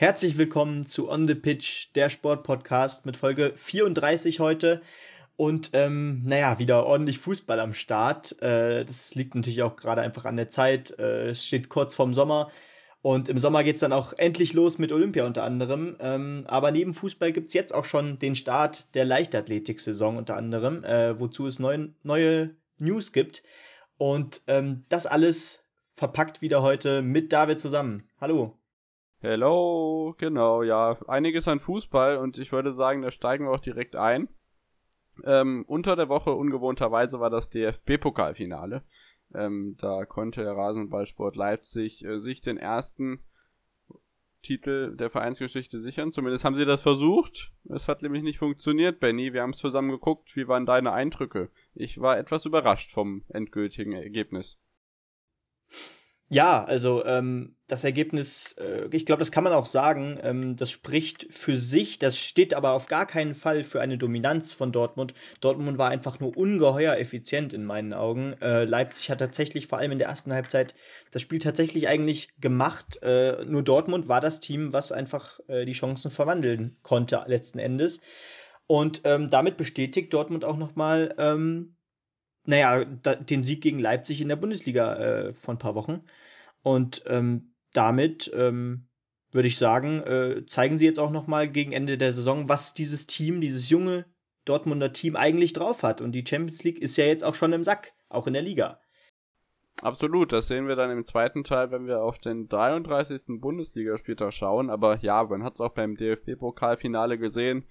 Herzlich willkommen zu On the Pitch, der Sportpodcast mit Folge 34 heute. Und ähm, naja, wieder ordentlich Fußball am Start. Äh, das liegt natürlich auch gerade einfach an der Zeit. Äh, es steht kurz vorm Sommer. Und im Sommer geht es dann auch endlich los mit Olympia unter anderem. Ähm, aber neben Fußball gibt es jetzt auch schon den Start der Leichtathletik-Saison unter anderem, äh, wozu es neu, neue News gibt. Und ähm, das alles verpackt wieder heute mit David zusammen. Hallo. Hello, genau, ja, einiges an Fußball und ich würde sagen, da steigen wir auch direkt ein. Ähm, unter der Woche ungewohnterweise war das DFB-Pokalfinale. Ähm, da konnte der Rasenballsport Leipzig äh, sich den ersten Titel der Vereinsgeschichte sichern. Zumindest haben sie das versucht. Es hat nämlich nicht funktioniert, Benny. Wir haben es zusammen geguckt. Wie waren deine Eindrücke? Ich war etwas überrascht vom endgültigen Ergebnis. Ja, also ähm, das Ergebnis, äh, ich glaube, das kann man auch sagen, ähm, das spricht für sich, das steht aber auf gar keinen Fall für eine Dominanz von Dortmund. Dortmund war einfach nur ungeheuer effizient in meinen Augen. Äh, Leipzig hat tatsächlich vor allem in der ersten Halbzeit das Spiel tatsächlich eigentlich gemacht. Äh, nur Dortmund war das Team, was einfach äh, die Chancen verwandeln konnte letzten Endes. Und ähm, damit bestätigt Dortmund auch nochmal, ähm, naja, da, den Sieg gegen Leipzig in der Bundesliga äh, vor ein paar Wochen. Und ähm, damit ähm, würde ich sagen, äh, zeigen sie jetzt auch nochmal gegen Ende der Saison, was dieses Team, dieses junge Dortmunder Team eigentlich drauf hat. Und die Champions League ist ja jetzt auch schon im Sack, auch in der Liga. Absolut, das sehen wir dann im zweiten Teil, wenn wir auf den 33. Bundesligaspieltag schauen. Aber ja, man hat es auch beim DFB-Pokalfinale gesehen,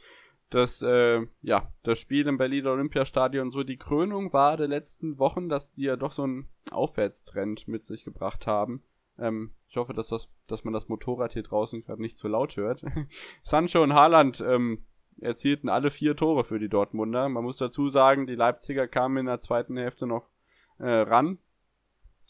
dass äh, ja das Spiel im Berliner Olympiastadion so die Krönung war der letzten Wochen, dass die ja doch so einen Aufwärtstrend mit sich gebracht haben. Ähm, ich hoffe, dass, das, dass man das Motorrad hier draußen gerade nicht zu laut hört. Sancho und Haaland ähm, erzielten alle vier Tore für die Dortmunder. Man muss dazu sagen, die Leipziger kamen in der zweiten Hälfte noch äh, ran.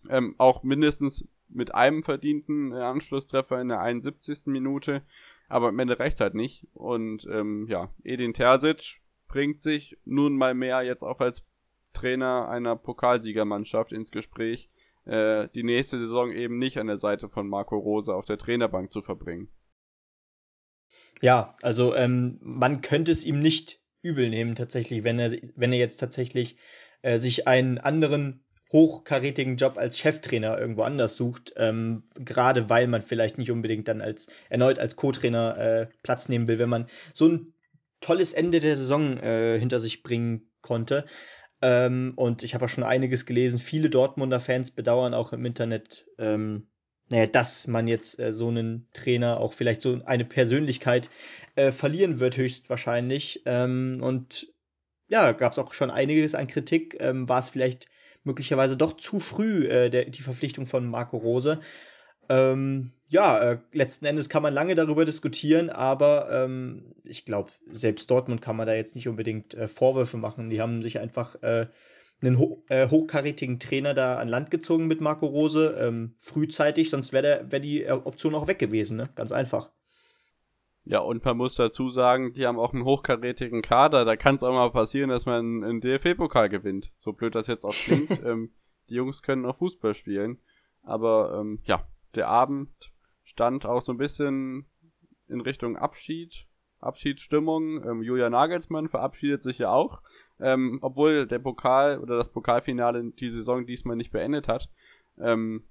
Ähm, auch mindestens mit einem verdienten äh, Anschlusstreffer in der 71. Minute aber am Ende reicht halt nicht. Und ähm, ja, Edin Terzic bringt sich nun mal mehr jetzt auch als Trainer einer Pokalsiegermannschaft ins Gespräch, äh, die nächste Saison eben nicht an der Seite von Marco Rose auf der Trainerbank zu verbringen. Ja, also ähm, man könnte es ihm nicht übel nehmen tatsächlich, wenn er, wenn er jetzt tatsächlich äh, sich einen anderen hochkarätigen Job als Cheftrainer irgendwo anders sucht, ähm, gerade weil man vielleicht nicht unbedingt dann als erneut als Co-Trainer äh, Platz nehmen will, wenn man so ein tolles Ende der Saison äh, hinter sich bringen konnte. Ähm, und ich habe auch schon einiges gelesen. Viele Dortmunder Fans bedauern auch im Internet, ähm, naja, dass man jetzt äh, so einen Trainer, auch vielleicht so eine Persönlichkeit äh, verlieren wird, höchstwahrscheinlich. Ähm, und ja, gab es auch schon einiges an Kritik. Ähm, war es vielleicht möglicherweise doch zu früh äh, der, die Verpflichtung von Marco Rose. Ähm, ja, äh, letzten Endes kann man lange darüber diskutieren, aber ähm, ich glaube, selbst Dortmund kann man da jetzt nicht unbedingt äh, Vorwürfe machen. Die haben sich einfach äh, einen ho äh, hochkarätigen Trainer da an Land gezogen mit Marco Rose, ähm, frühzeitig, sonst wäre wär die äh, Option auch weg gewesen, ne? Ganz einfach. Ja, und man muss dazu sagen, die haben auch einen hochkarätigen Kader. Da kann es auch mal passieren, dass man einen DFB-Pokal gewinnt. So blöd das jetzt auch klingt. ähm, die Jungs können auch Fußball spielen. Aber ähm, ja, der Abend stand auch so ein bisschen in Richtung Abschied, Abschiedsstimmung. Ähm, Julia Nagelsmann verabschiedet sich ja auch, ähm, obwohl der Pokal oder das Pokalfinale die Saison diesmal nicht beendet hat. Ähm,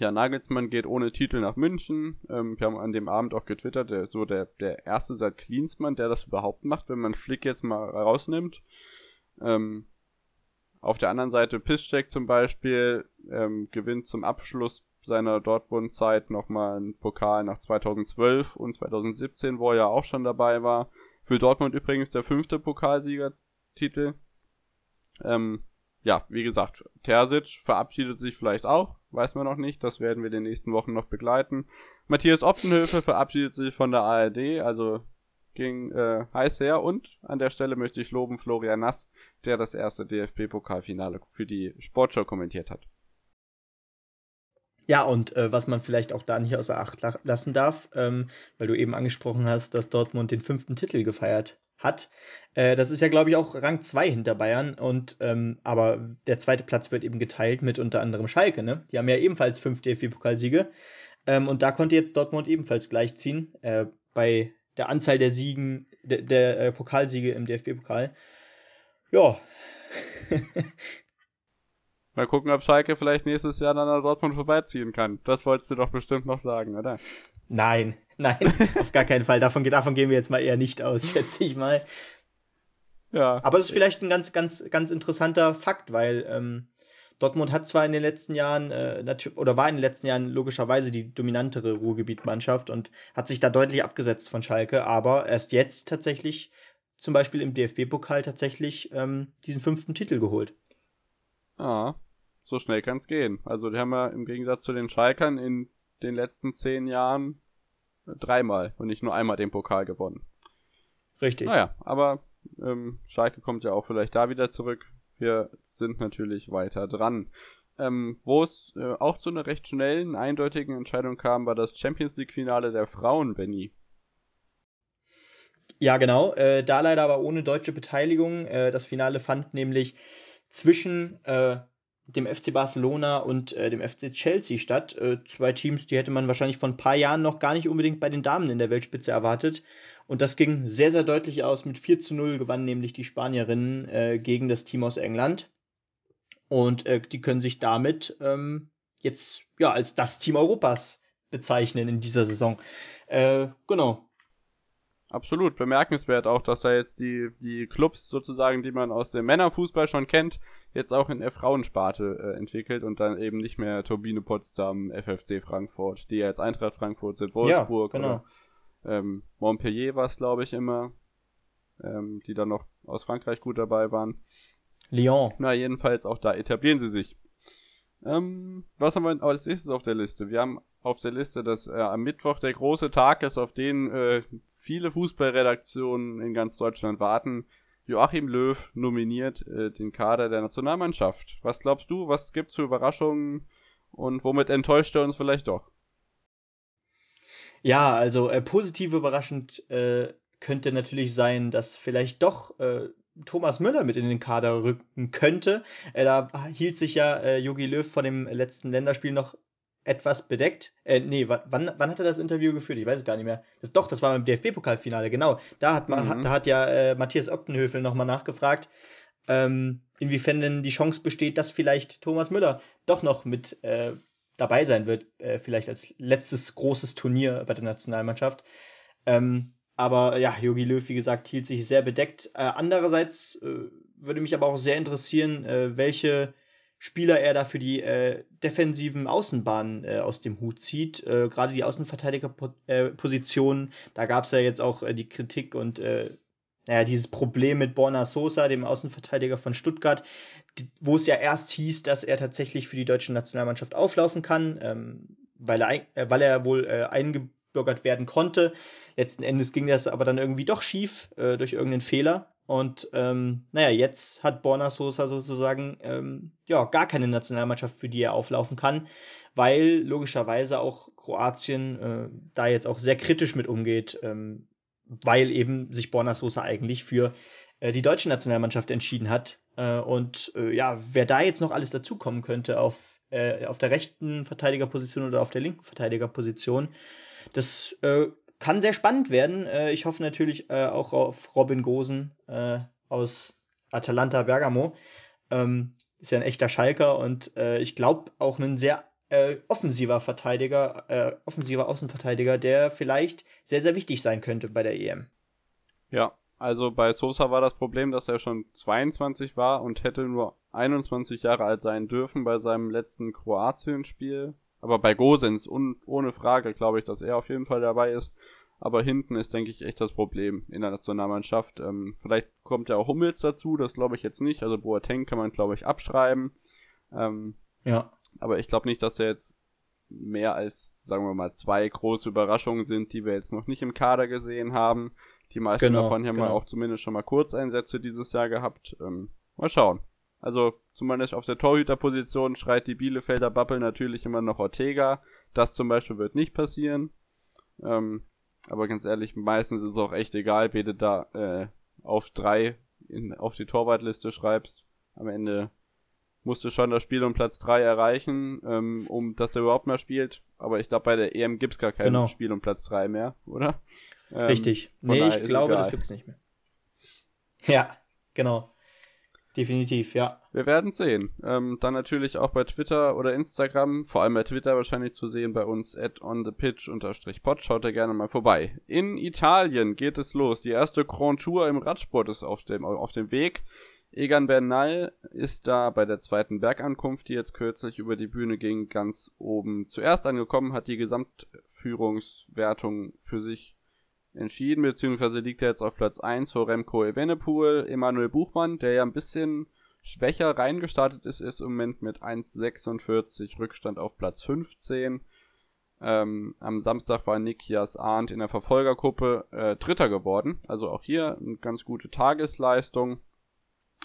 ja, Nagelsmann geht ohne Titel nach München. Ähm, wir haben an dem Abend auch getwittert, der, so der, der erste seit Klinsmann, der das überhaupt macht, wenn man Flick jetzt mal rausnimmt. Ähm, auf der anderen Seite Piszczek zum Beispiel ähm, gewinnt zum Abschluss seiner Dortmund-Zeit nochmal einen Pokal nach 2012 und 2017, wo er ja auch schon dabei war. Für Dortmund übrigens der fünfte Pokalsiegertitel. Ähm, ja, wie gesagt, Terzic verabschiedet sich vielleicht auch, weiß man noch nicht, das werden wir in den nächsten Wochen noch begleiten. Matthias Optenhöfe verabschiedet sich von der ARD, also ging äh, heiß her und an der Stelle möchte ich loben Florian Nass, der das erste DFB-Pokalfinale für die Sportschau kommentiert hat. Ja, und äh, was man vielleicht auch da nicht außer Acht lassen darf, ähm, weil du eben angesprochen hast, dass Dortmund den fünften Titel gefeiert hat. Äh, das ist ja, glaube ich, auch Rang 2 hinter Bayern. Und ähm, aber der zweite Platz wird eben geteilt mit unter anderem Schalke, ne? Die haben ja ebenfalls fünf DFB-Pokalsiege. Ähm, und da konnte jetzt Dortmund ebenfalls gleichziehen. Äh, bei der Anzahl der Siegen, der, der äh, Pokalsiege im DFB-Pokal. Ja. Mal gucken, ob Schalke vielleicht nächstes Jahr dann an Dortmund vorbeiziehen kann. Das wolltest du doch bestimmt noch sagen, oder? Nein, nein, auf gar keinen Fall. Davon, davon gehen wir jetzt mal eher nicht aus, schätze ich mal. Ja. Aber es ist vielleicht ein ganz, ganz, ganz interessanter Fakt, weil ähm, Dortmund hat zwar in den letzten Jahren äh, oder war in den letzten Jahren logischerweise die dominantere Ruhrgebietmannschaft und hat sich da deutlich abgesetzt von Schalke, aber erst jetzt tatsächlich zum Beispiel im DFB-Pokal tatsächlich ähm, diesen fünften Titel geholt. Ah, so schnell kann es gehen. Also die haben ja im Gegensatz zu den Schalkern in den letzten zehn Jahren dreimal und nicht nur einmal den Pokal gewonnen. Richtig. Naja, aber ähm, Schalke kommt ja auch vielleicht da wieder zurück. Wir sind natürlich weiter dran. Ähm, Wo es äh, auch zu einer recht schnellen, eindeutigen Entscheidung kam, war das Champions League-Finale der Frauen, Benny. Ja, genau. Äh, da leider aber ohne deutsche Beteiligung. Äh, das Finale fand nämlich zwischen äh, dem FC Barcelona und äh, dem FC Chelsea statt. Äh, zwei Teams, die hätte man wahrscheinlich vor ein paar Jahren noch gar nicht unbedingt bei den Damen in der Weltspitze erwartet. Und das ging sehr, sehr deutlich aus. Mit 4 zu 0 gewannen nämlich die Spanierinnen äh, gegen das Team aus England. Und äh, die können sich damit ähm, jetzt ja als das Team Europas bezeichnen in dieser Saison. Äh, genau. Absolut, bemerkenswert auch, dass da jetzt die, die Clubs sozusagen, die man aus dem Männerfußball schon kennt, jetzt auch in der Frauensparte äh, entwickelt und dann eben nicht mehr Turbine Potsdam, FFC Frankfurt, die ja jetzt Eintracht Frankfurt sind, Wolfsburg ja, genau. oder ähm, Montpellier war es, glaube ich, immer, ähm, die dann noch aus Frankreich gut dabei waren. Lyon. Na, jedenfalls auch da etablieren sie sich. Ähm, was haben wir als nächstes auf der Liste? Wir haben auf der Liste, dass äh, am Mittwoch der große Tag ist, auf den äh, viele Fußballredaktionen in ganz Deutschland warten. Joachim Löw nominiert äh, den Kader der Nationalmannschaft. Was glaubst du, was gibt's für Überraschungen und womit enttäuscht er uns vielleicht doch? Ja, also äh, positiv überraschend äh, könnte natürlich sein, dass vielleicht doch äh, Thomas Müller mit in den Kader rücken könnte. Äh, da hielt sich ja Jogi Löw vor dem letzten Länderspiel noch etwas bedeckt. Äh, nee, wann, wann hat er das Interview geführt? Ich weiß es gar nicht mehr. Das, doch, das war beim DFB-Pokalfinale, genau. Da hat, man, mhm. da hat ja äh, Matthias Optenhöfel nochmal nachgefragt, ähm, inwiefern denn die Chance besteht, dass vielleicht Thomas Müller doch noch mit äh, dabei sein wird, äh, vielleicht als letztes großes Turnier bei der Nationalmannschaft. Ähm, aber ja, Jogi Löw, wie gesagt, hielt sich sehr bedeckt. Äh, andererseits äh, würde mich aber auch sehr interessieren, äh, welche Spieler er da für die äh, defensiven Außenbahnen äh, aus dem Hut zieht. Äh, Gerade die Außenverteidigerposition, da gab es ja jetzt auch die Kritik und naja, dieses Problem mit Borna Sosa, dem Außenverteidiger von Stuttgart, wo es ja erst hieß, dass er tatsächlich für die deutsche Nationalmannschaft auflaufen kann, ähm, weil, er, weil er wohl äh, eingebürgert werden konnte. Letzten Endes ging das aber dann irgendwie doch schief äh, durch irgendeinen Fehler. Und ähm, naja, jetzt hat Borna Sosa sozusagen ähm, ja, gar keine Nationalmannschaft, für die er auflaufen kann, weil logischerweise auch Kroatien äh, da jetzt auch sehr kritisch mit umgeht, ähm, weil eben sich Borna Sosa eigentlich für äh, die deutsche Nationalmannschaft entschieden hat. Äh, und äh, ja, wer da jetzt noch alles dazukommen könnte auf, äh, auf der rechten Verteidigerposition oder auf der linken Verteidigerposition, das äh, kann sehr spannend werden. Äh, ich hoffe natürlich auch auf Robin Gosen aus Atalanta Bergamo. Ähm, ist ja ein echter Schalker und ich glaube auch ein sehr äh, offensiver Verteidiger, äh, offensiver Außenverteidiger, der vielleicht sehr, sehr wichtig sein könnte bei der EM. Ja, also bei Sosa war das Problem, dass er schon 22 war und hätte nur 21 Jahre alt sein dürfen bei seinem letzten Kroatien-Spiel. Aber bei Gosens, ohne Frage, glaube ich, dass er auf jeden Fall dabei ist. Aber hinten ist, denke ich, echt das Problem in der Nationalmannschaft. Ähm, vielleicht kommt ja auch Hummels dazu, das glaube ich jetzt nicht. Also Boateng kann man, glaube ich, abschreiben. Ähm, ja. Aber ich glaube nicht, dass er jetzt mehr als, sagen wir mal, zwei große Überraschungen sind, die wir jetzt noch nicht im Kader gesehen haben. Die meisten genau, davon haben genau. wir auch zumindest schon mal Kurzeinsätze dieses Jahr gehabt. Ähm, mal schauen. Also zumindest auf der Torhüterposition schreit die Bielefelder Bubble natürlich immer noch Ortega. Das zum Beispiel wird nicht passieren. Ähm, aber ganz ehrlich, meistens ist es auch echt egal, wen du da äh, auf drei in, auf die Torwartliste schreibst. Am Ende musste schon das Spiel um Platz 3 erreichen, ähm, um dass er überhaupt mal spielt. Aber ich glaube, bei der EM gibt's gar kein genau. Spiel um Platz 3 mehr, oder? Ähm, Richtig. Nee, ich glaube, egal. das gibt's nicht mehr. Ja, genau. Definitiv, ja. Wir werden sehen. Ähm, dann natürlich auch bei Twitter oder Instagram, vor allem bei Twitter wahrscheinlich zu sehen, bei uns at onthepitch-pod. Schaut da gerne mal vorbei. In Italien geht es los. Die erste Grand Tour im Radsport ist auf dem, auf dem Weg. Egan Bernal ist da bei der zweiten Bergankunft, die jetzt kürzlich über die Bühne ging, ganz oben zuerst angekommen, hat die Gesamtführungswertung für sich entschieden, beziehungsweise liegt er jetzt auf Platz 1 vor Remco Evenepoel. Emanuel Buchmann, der ja ein bisschen schwächer reingestartet ist, ist im Moment mit 1,46 Rückstand auf Platz 15. Ähm, am Samstag war Nikias Arndt in der Verfolgergruppe äh, Dritter geworden. Also auch hier eine ganz gute Tagesleistung.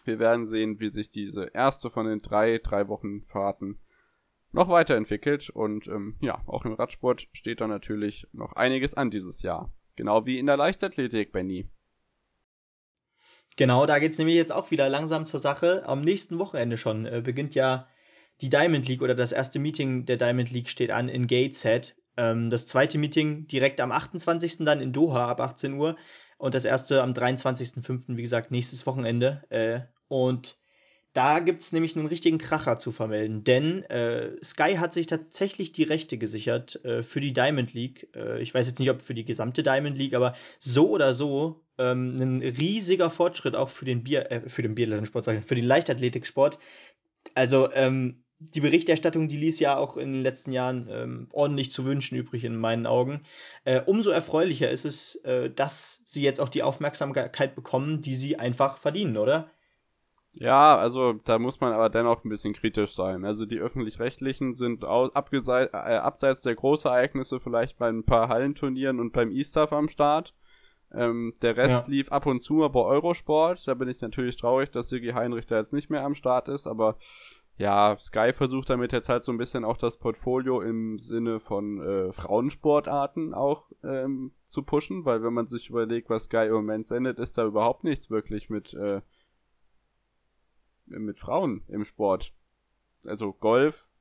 Wir werden sehen, wie sich diese erste von den drei, drei Wochen Fahrten noch weiterentwickelt. Und ähm, ja, auch im Radsport steht da natürlich noch einiges an dieses Jahr. Genau wie in der Leichtathletik, Benny. Genau, da geht es nämlich jetzt auch wieder langsam zur Sache. Am nächsten Wochenende schon äh, beginnt ja die Diamond League oder das erste Meeting der Diamond League steht an in Gateshead. Ähm, das zweite Meeting direkt am 28. dann in Doha ab 18 Uhr und das erste am 23.05. wie gesagt nächstes Wochenende. Äh, und da gibt es nämlich einen richtigen Kracher zu vermelden, denn äh, Sky hat sich tatsächlich die Rechte gesichert äh, für die Diamond League. Äh, ich weiß jetzt nicht, ob für die gesamte Diamond League, aber so oder so ähm, ein riesiger Fortschritt auch für den Bier, äh, für den Biathlon-Sport, für den Leichtathletiksport. Also ähm, die Berichterstattung, die ließ ja auch in den letzten Jahren ähm, ordentlich zu wünschen übrig in meinen Augen. Äh, umso erfreulicher ist es, äh, dass sie jetzt auch die Aufmerksamkeit bekommen, die sie einfach verdienen, oder? Ja, also da muss man aber dennoch ein bisschen kritisch sein. Also die öffentlich-rechtlichen sind äh, abseits der Großereignisse vielleicht bei ein paar Hallenturnieren und beim E-Stuff am Start. Ähm, der Rest ja. lief ab und zu mal bei Eurosport. Da bin ich natürlich traurig, dass Sigi Heinrich da jetzt nicht mehr am Start ist, aber ja, Sky versucht damit jetzt halt so ein bisschen auch das Portfolio im Sinne von äh, Frauensportarten auch ähm, zu pushen, weil wenn man sich überlegt, was Sky im Moment sendet, ist da überhaupt nichts wirklich mit äh, mit Frauen im Sport. Also Golf,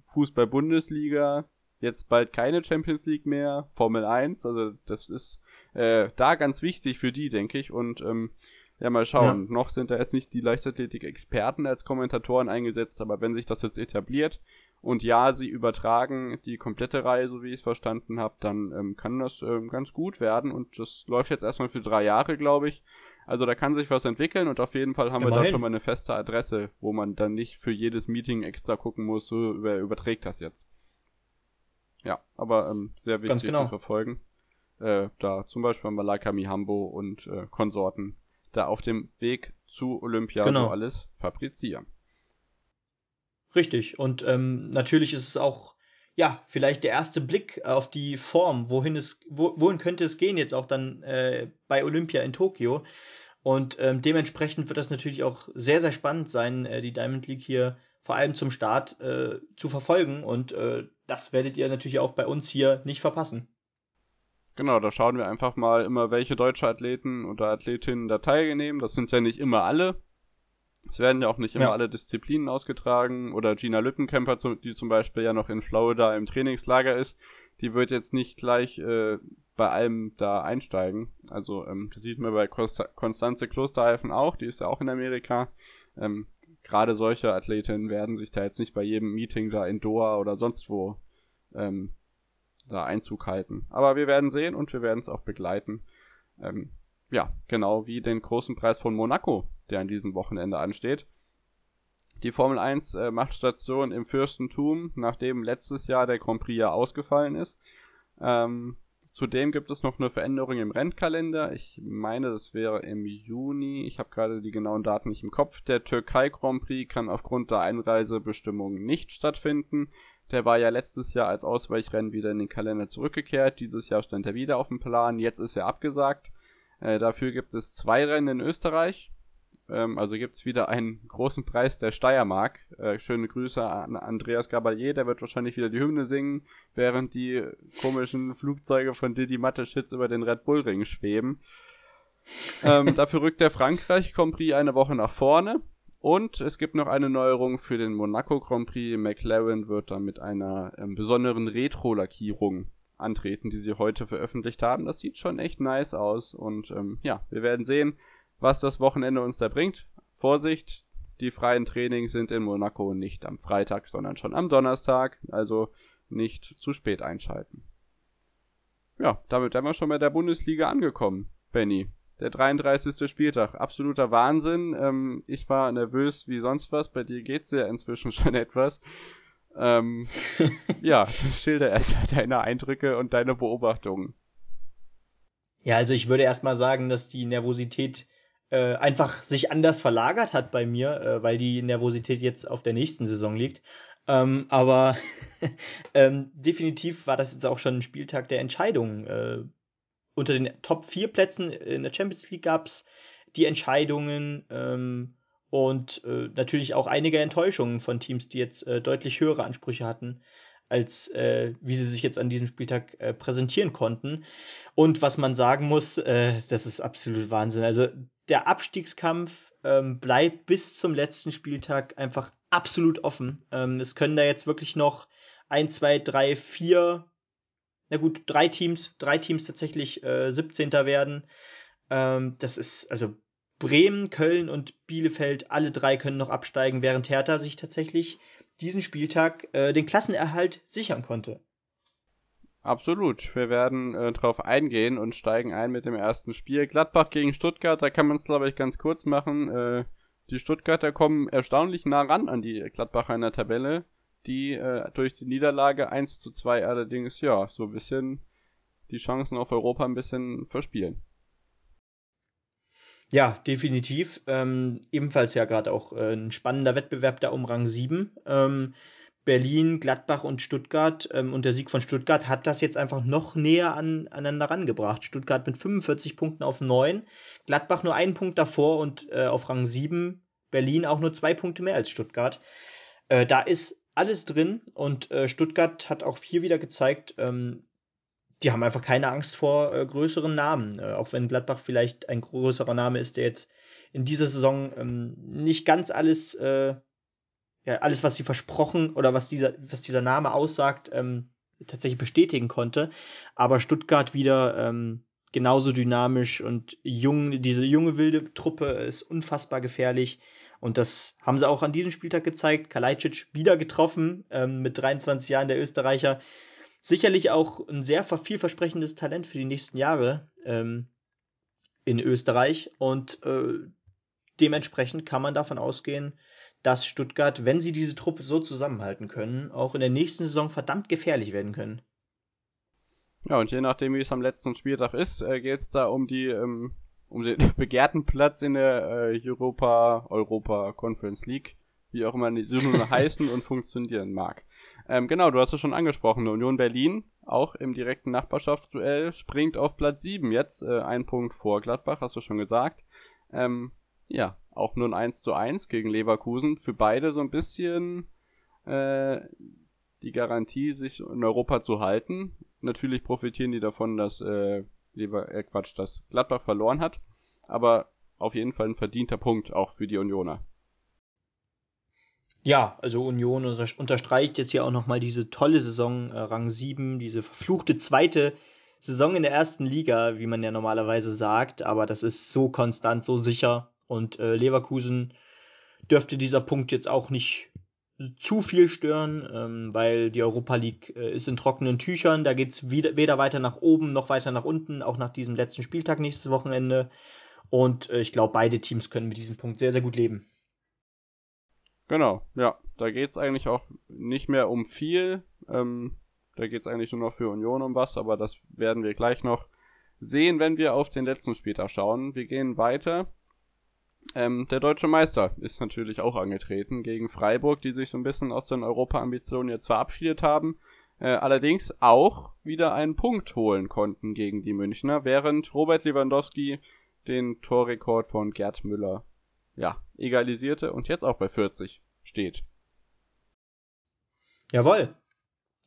Fußball-Bundesliga, jetzt bald keine Champions League mehr, Formel 1, also das ist äh, da ganz wichtig für die, denke ich. Und ähm, ja, mal schauen. Ja. Noch sind da jetzt nicht die Leichtathletik-Experten als Kommentatoren eingesetzt, aber wenn sich das jetzt etabliert und ja, sie übertragen die komplette Reihe, so wie ich es verstanden habe, dann ähm, kann das ähm, ganz gut werden und das läuft jetzt erstmal für drei Jahre, glaube ich. Also da kann sich was entwickeln und auf jeden Fall haben Immerhin. wir da schon mal eine feste Adresse, wo man dann nicht für jedes Meeting extra gucken muss, so, wer überträgt das jetzt. Ja, aber ähm, sehr wichtig genau. zu verfolgen. Äh, da zum Beispiel Malaka Mihambo und äh, Konsorten da auf dem Weg zu Olympia genau. so alles fabrizieren. Richtig. Und ähm, natürlich ist es auch, ja, vielleicht der erste Blick auf die Form, wohin es, wo, wohin könnte es gehen jetzt auch dann äh, bei Olympia in Tokio. Und ähm, dementsprechend wird das natürlich auch sehr, sehr spannend sein, äh, die Diamond League hier vor allem zum Start äh, zu verfolgen. Und äh, das werdet ihr natürlich auch bei uns hier nicht verpassen. Genau, da schauen wir einfach mal immer, welche deutsche Athleten oder Athletinnen da teilnehmen. Das sind ja nicht immer alle. Es werden ja auch nicht immer ja. alle Disziplinen ausgetragen. Oder Gina Lüttenkemper, die zum Beispiel ja noch in Florida im Trainingslager ist, die wird jetzt nicht gleich äh, bei allem da einsteigen. Also ähm, das sieht man bei Konstanze Klosterhalfen auch, die ist ja auch in Amerika. Ähm, Gerade solche Athletinnen werden sich da jetzt nicht bei jedem Meeting da in Doha oder sonst wo ähm, da Einzug halten. Aber wir werden sehen und wir werden es auch begleiten. Ähm, ja, genau wie den großen Preis von Monaco, der an diesem Wochenende ansteht. Die Formel 1 äh, macht Station im Fürstentum, nachdem letztes Jahr der Grand Prix ja ausgefallen ist. Ähm, zudem gibt es noch eine Veränderung im Rennkalender. Ich meine, das wäre im Juni. Ich habe gerade die genauen Daten nicht im Kopf. Der Türkei Grand Prix kann aufgrund der Einreisebestimmungen nicht stattfinden. Der war ja letztes Jahr als Ausweichrennen wieder in den Kalender zurückgekehrt. Dieses Jahr stand er wieder auf dem Plan. Jetzt ist er abgesagt. Äh, dafür gibt es zwei Rennen in Österreich. Ähm, also gibt es wieder einen großen Preis der Steiermark. Äh, schöne Grüße an Andreas Gabalier. Der wird wahrscheinlich wieder die Hymne singen, während die komischen Flugzeuge von Didi Mateschitz über den Red Bull Ring schweben. ähm, dafür rückt der Frankreich Grand Prix eine Woche nach vorne. Und es gibt noch eine Neuerung für den Monaco Grand Prix. McLaren wird da mit einer ähm, besonderen Retro-Lackierung antreten, die sie heute veröffentlicht haben. Das sieht schon echt nice aus. Und ähm, ja, wir werden sehen, was das Wochenende uns da bringt. Vorsicht, die freien Trainings sind in Monaco nicht am Freitag, sondern schon am Donnerstag. Also nicht zu spät einschalten. Ja, damit wären wir schon bei der Bundesliga angekommen, Benny. Der 33. Spieltag, absoluter Wahnsinn. Ähm, ich war nervös wie sonst was. Bei dir geht's ja inzwischen schon etwas. Ähm, ja, schilder erstmal deine Eindrücke und deine Beobachtungen. Ja, also ich würde erstmal sagen, dass die Nervosität äh, einfach sich anders verlagert hat bei mir, äh, weil die Nervosität jetzt auf der nächsten Saison liegt. Ähm, aber ähm, definitiv war das jetzt auch schon ein Spieltag der Entscheidungen. Äh, unter den Top 4 Plätzen in der Champions League gab es die Entscheidungen ähm, und äh, natürlich auch einige Enttäuschungen von Teams, die jetzt äh, deutlich höhere Ansprüche hatten, als äh, wie sie sich jetzt an diesem Spieltag äh, präsentieren konnten. Und was man sagen muss, äh, das ist absolut Wahnsinn. Also der Abstiegskampf ähm, bleibt bis zum letzten Spieltag einfach absolut offen. Ähm, es können da jetzt wirklich noch ein, zwei, drei, vier, na gut, drei Teams, drei Teams tatsächlich äh, 17. werden. Ähm, das ist, also Bremen, Köln und Bielefeld, alle drei können noch absteigen, während Hertha sich tatsächlich diesen Spieltag äh, den Klassenerhalt sichern konnte. Absolut. Wir werden äh, drauf eingehen und steigen ein mit dem ersten Spiel. Gladbach gegen Stuttgart, da kann man es, glaube ich, ganz kurz machen. Äh, die Stuttgarter kommen erstaunlich nah ran an die Gladbacher in der Tabelle, die äh, durch die Niederlage 1 zu 2 allerdings, ja, so ein bisschen die Chancen auf Europa ein bisschen verspielen. Ja, definitiv. Ähm, ebenfalls ja gerade auch äh, ein spannender Wettbewerb da um Rang 7. Ähm, Berlin, Gladbach und Stuttgart ähm, und der Sieg von Stuttgart hat das jetzt einfach noch näher an, aneinander rangebracht. Stuttgart mit 45 Punkten auf 9, Gladbach nur einen Punkt davor und äh, auf Rang 7 Berlin auch nur zwei Punkte mehr als Stuttgart. Äh, da ist alles drin und äh, Stuttgart hat auch hier wieder gezeigt, ähm, die haben einfach keine Angst vor äh, größeren Namen. Äh, auch wenn Gladbach vielleicht ein größerer Name ist, der jetzt in dieser Saison ähm, nicht ganz alles äh, ja, alles, was sie versprochen oder was dieser, was dieser Name aussagt, ähm, tatsächlich bestätigen konnte. Aber Stuttgart wieder ähm, genauso dynamisch und jung, diese junge wilde Truppe ist unfassbar gefährlich. Und das haben sie auch an diesem Spieltag gezeigt. Kalajdzic wieder getroffen ähm, mit 23 Jahren, der Österreicher. Sicherlich auch ein sehr vielversprechendes Talent für die nächsten Jahre ähm, in Österreich. Und äh, dementsprechend kann man davon ausgehen, dass Stuttgart, wenn sie diese Truppe so zusammenhalten können, auch in der nächsten Saison verdammt gefährlich werden können. Ja, und je nachdem, wie es am letzten Spieltag ist, äh, geht es da um die ähm, um den begehrten Platz in der äh, Europa Europa Conference League, wie auch immer die nun heißen und funktionieren mag. Ähm, genau, du hast es schon angesprochen, Union Berlin, auch im direkten Nachbarschaftsduell, springt auf Platz 7 jetzt, äh, ein Punkt vor Gladbach, hast du schon gesagt. Ähm, ja, auch nur ein 1 zu 1 gegen Leverkusen. Für beide so ein bisschen äh, die Garantie, sich in Europa zu halten. Natürlich profitieren die davon, dass äh, Lever äh, Quatsch, dass Gladbach verloren hat. Aber auf jeden Fall ein verdienter Punkt auch für die Unioner. Ja, also Union unterstreicht jetzt hier auch nochmal diese tolle Saison, äh, Rang 7, diese verfluchte zweite Saison in der ersten Liga, wie man ja normalerweise sagt, aber das ist so konstant, so sicher. Und äh, Leverkusen dürfte dieser Punkt jetzt auch nicht zu viel stören, ähm, weil die Europa League äh, ist in trockenen Tüchern. Da geht es weder weiter nach oben noch weiter nach unten, auch nach diesem letzten Spieltag nächstes Wochenende. Und äh, ich glaube, beide Teams können mit diesem Punkt sehr, sehr gut leben. Genau, ja. Da geht es eigentlich auch nicht mehr um viel. Ähm, da geht es eigentlich nur noch für Union um was, aber das werden wir gleich noch sehen, wenn wir auf den letzten Spieltag schauen. Wir gehen weiter ähm, der deutsche Meister ist natürlich auch angetreten gegen Freiburg, die sich so ein bisschen aus den Europa-Ambitionen jetzt verabschiedet haben. Äh, allerdings auch wieder einen Punkt holen konnten gegen die Münchner, während Robert Lewandowski den Torrekord von Gerd Müller ja, egalisierte und jetzt auch bei 40 steht. Jawoll.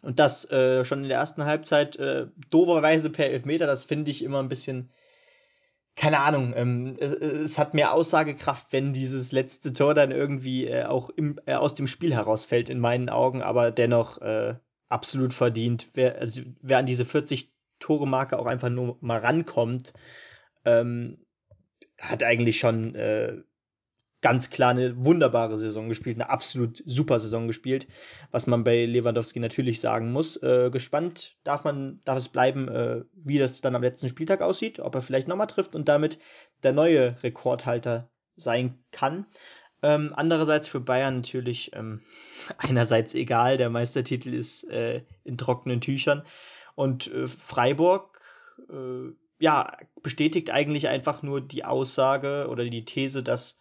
Und das äh, schon in der ersten Halbzeit äh, doverweise per Elfmeter, das finde ich immer ein bisschen keine Ahnung, ähm, es, es, hat mehr Aussagekraft, wenn dieses letzte Tor dann irgendwie äh, auch im, äh, aus dem Spiel herausfällt, in meinen Augen, aber dennoch äh, absolut verdient. Wer, also, wer an diese 40 Tore-Marke auch einfach nur mal rankommt, ähm, hat eigentlich schon äh, ganz klar eine wunderbare Saison gespielt, eine absolut super Saison gespielt, was man bei Lewandowski natürlich sagen muss. Äh, gespannt darf man, darf es bleiben, äh, wie das dann am letzten Spieltag aussieht, ob er vielleicht nochmal trifft und damit der neue Rekordhalter sein kann. Ähm, andererseits für Bayern natürlich ähm, einerseits egal, der Meistertitel ist äh, in trockenen Tüchern und äh, Freiburg äh, ja bestätigt eigentlich einfach nur die Aussage oder die These, dass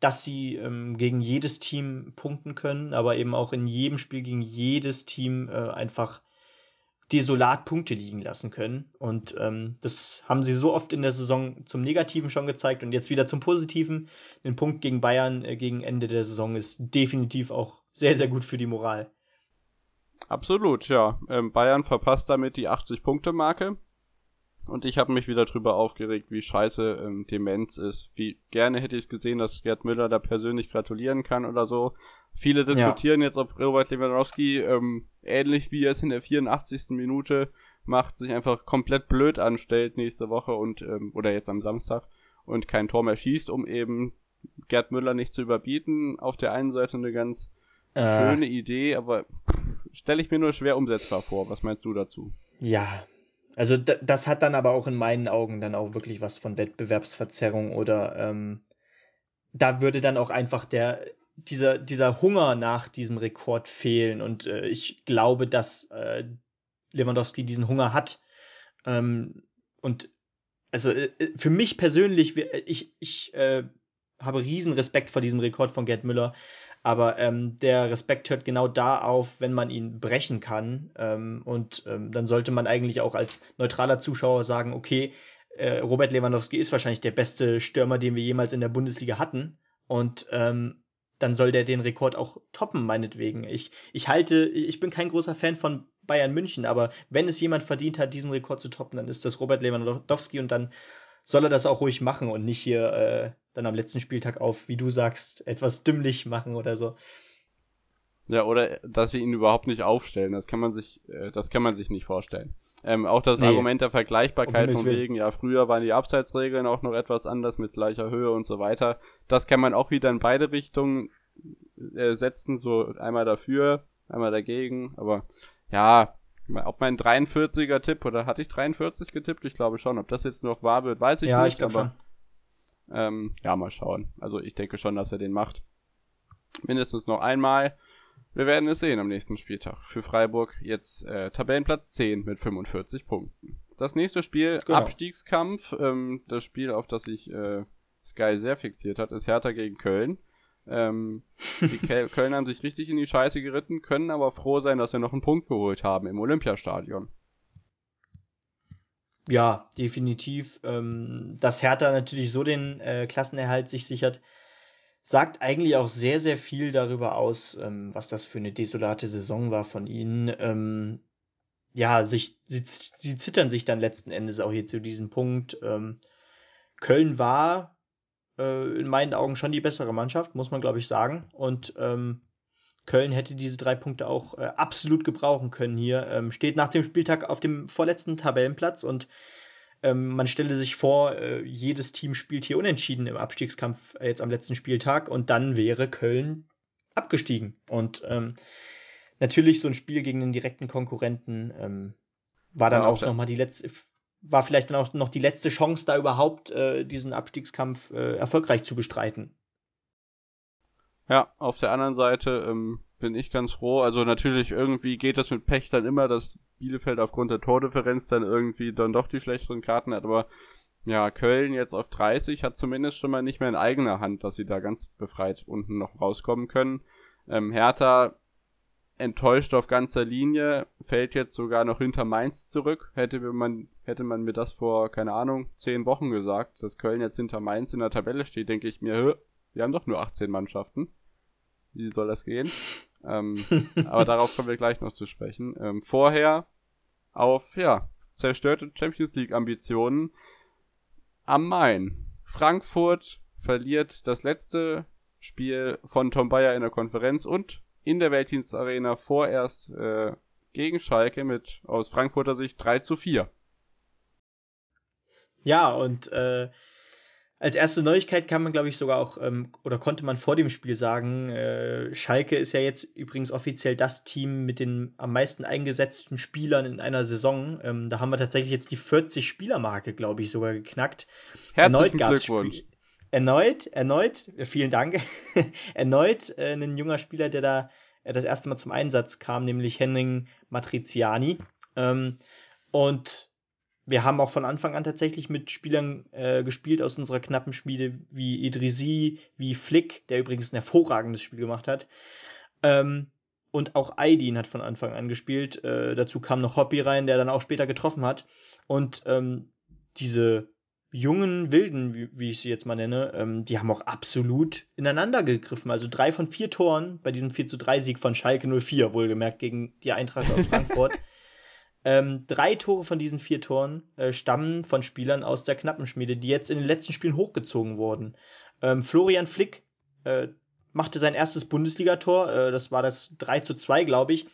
dass sie ähm, gegen jedes Team punkten können, aber eben auch in jedem Spiel gegen jedes Team äh, einfach desolat Punkte liegen lassen können. Und ähm, das haben sie so oft in der Saison zum Negativen schon gezeigt und jetzt wieder zum Positiven. Ein Punkt gegen Bayern äh, gegen Ende der Saison ist definitiv auch sehr, sehr gut für die Moral. Absolut, ja. Ähm, Bayern verpasst damit die 80-Punkte-Marke. Und ich habe mich wieder drüber aufgeregt, wie scheiße ähm, Demenz ist. Wie gerne hätte ich gesehen, dass Gerd Müller da persönlich gratulieren kann oder so. Viele diskutieren ja. jetzt, ob Robert Lewandowski ähm, ähnlich wie er es in der 84. Minute macht, sich einfach komplett blöd anstellt nächste Woche und ähm, oder jetzt am Samstag und kein Tor mehr schießt, um eben Gerd Müller nicht zu überbieten. Auf der einen Seite eine ganz äh. schöne Idee, aber stelle ich mir nur schwer umsetzbar vor. Was meinst du dazu? Ja, also das hat dann aber auch in meinen Augen dann auch wirklich was von Wettbewerbsverzerrung oder ähm, da würde dann auch einfach der dieser dieser Hunger nach diesem Rekord fehlen. Und äh, ich glaube, dass äh, Lewandowski diesen Hunger hat. Ähm, und also äh, für mich persönlich ich ich äh, habe riesen Respekt vor diesem Rekord von Gerd Müller aber ähm, der Respekt hört genau da auf, wenn man ihn brechen kann. Ähm, und ähm, dann sollte man eigentlich auch als neutraler Zuschauer sagen, okay, äh, Robert Lewandowski ist wahrscheinlich der beste Stürmer, den wir jemals in der Bundesliga hatten. Und ähm, dann soll der den Rekord auch toppen, meinetwegen. Ich, ich halte, ich bin kein großer Fan von Bayern München, aber wenn es jemand verdient hat, diesen Rekord zu toppen, dann ist das Robert Lewandowski und dann soll er das auch ruhig machen und nicht hier äh, dann am letzten Spieltag auf, wie du sagst, etwas dümmlich machen oder so. Ja, oder dass sie ihn überhaupt nicht aufstellen, das kann man sich, äh, das kann man sich nicht vorstellen. Ähm, auch das nee. Argument der Vergleichbarkeit von wegen, ja, früher waren die Abseitsregeln auch noch etwas anders mit gleicher Höhe und so weiter. Das kann man auch wieder in beide Richtungen äh, setzen, so einmal dafür, einmal dagegen, aber ja, ob mein 43er Tipp, oder hatte ich 43 getippt? Ich glaube schon. Ob das jetzt noch wahr wird, weiß ich ja, nicht. Ich aber ähm, ja, mal schauen. Also ich denke schon, dass er den macht. Mindestens noch einmal. Wir werden es sehen am nächsten Spieltag. Für Freiburg jetzt äh, Tabellenplatz 10 mit 45 Punkten. Das nächste Spiel, genau. Abstiegskampf. Ähm, das Spiel, auf das sich äh, Sky sehr fixiert hat, ist Hertha gegen Köln. Ähm, die Köln haben sich richtig in die Scheiße geritten, können aber froh sein, dass sie noch einen Punkt geholt haben im Olympiastadion. Ja, definitiv. Ähm, dass Hertha natürlich so den äh, Klassenerhalt sich sichert, sagt eigentlich auch sehr, sehr viel darüber aus, ähm, was das für eine desolate Saison war von ihnen. Ähm, ja, sich, sie, sie zittern sich dann letzten Endes auch hier zu diesem Punkt. Ähm, Köln war äh, in meinen Augen schon die bessere Mannschaft, muss man glaube ich sagen. Und ähm, Köln hätte diese drei Punkte auch äh, absolut gebrauchen können hier. Ähm, steht nach dem Spieltag auf dem vorletzten Tabellenplatz und ähm, man stelle sich vor, äh, jedes Team spielt hier unentschieden im Abstiegskampf äh, jetzt am letzten Spieltag und dann wäre Köln abgestiegen. Und ähm, natürlich so ein Spiel gegen den direkten Konkurrenten ähm, war dann ja, auch nochmal die letzte, war vielleicht dann auch noch die letzte Chance, da überhaupt äh, diesen Abstiegskampf äh, erfolgreich zu bestreiten. Ja, auf der anderen Seite ähm, bin ich ganz froh. Also natürlich irgendwie geht das mit Pech dann immer, dass Bielefeld aufgrund der Tordifferenz dann irgendwie dann doch die schlechteren Karten hat. Aber ja, Köln jetzt auf 30 hat zumindest schon mal nicht mehr in eigener Hand, dass sie da ganz befreit unten noch rauskommen können. Ähm, Hertha enttäuscht auf ganzer Linie, fällt jetzt sogar noch hinter Mainz zurück. Hätte man, hätte man mir das vor, keine Ahnung, zehn Wochen gesagt, dass Köln jetzt hinter Mainz in der Tabelle steht, denke ich mir, wir haben doch nur 18 Mannschaften. Wie soll das gehen? ähm, aber darauf kommen wir gleich noch zu sprechen. Ähm, vorher auf, ja, zerstörte Champions League Ambitionen am Main. Frankfurt verliert das letzte Spiel von Tom Bayer in der Konferenz und in der Weltdienstarena vorerst äh, gegen Schalke mit aus Frankfurter Sicht 3 zu 4. Ja, und äh, als erste Neuigkeit kann man, glaube ich, sogar auch, ähm, oder konnte man vor dem Spiel sagen, äh, Schalke ist ja jetzt übrigens offiziell das Team mit den am meisten eingesetzten Spielern in einer Saison. Ähm, da haben wir tatsächlich jetzt die 40-Spieler-Marke, glaube ich, sogar geknackt. Herzlichen erneut Glückwunsch. Erneut, erneut, vielen Dank, erneut äh, ein junger Spieler, der da äh, das erste Mal zum Einsatz kam, nämlich Henning Matriziani. Ähm, und wir haben auch von Anfang an tatsächlich mit Spielern äh, gespielt aus unserer knappen Schmiede wie Idrisi, wie Flick, der übrigens ein hervorragendes Spiel gemacht hat. Ähm, und auch Aydin hat von Anfang an gespielt. Äh, dazu kam noch Hoppy rein, der dann auch später getroffen hat. Und ähm, diese jungen Wilden, wie, wie, ich sie jetzt mal nenne, ähm, die haben auch absolut ineinander gegriffen. Also drei von vier Toren bei diesem 4 zu 3 Sieg von Schalke 04, wohlgemerkt gegen die Eintracht aus Frankfurt. Ähm, drei Tore von diesen vier Toren äh, stammen von Spielern aus der Knappenschmiede, die jetzt in den letzten Spielen hochgezogen wurden. Ähm, Florian Flick äh, machte sein erstes Bundesligator, äh, das war das 3 zu 2, glaube ich,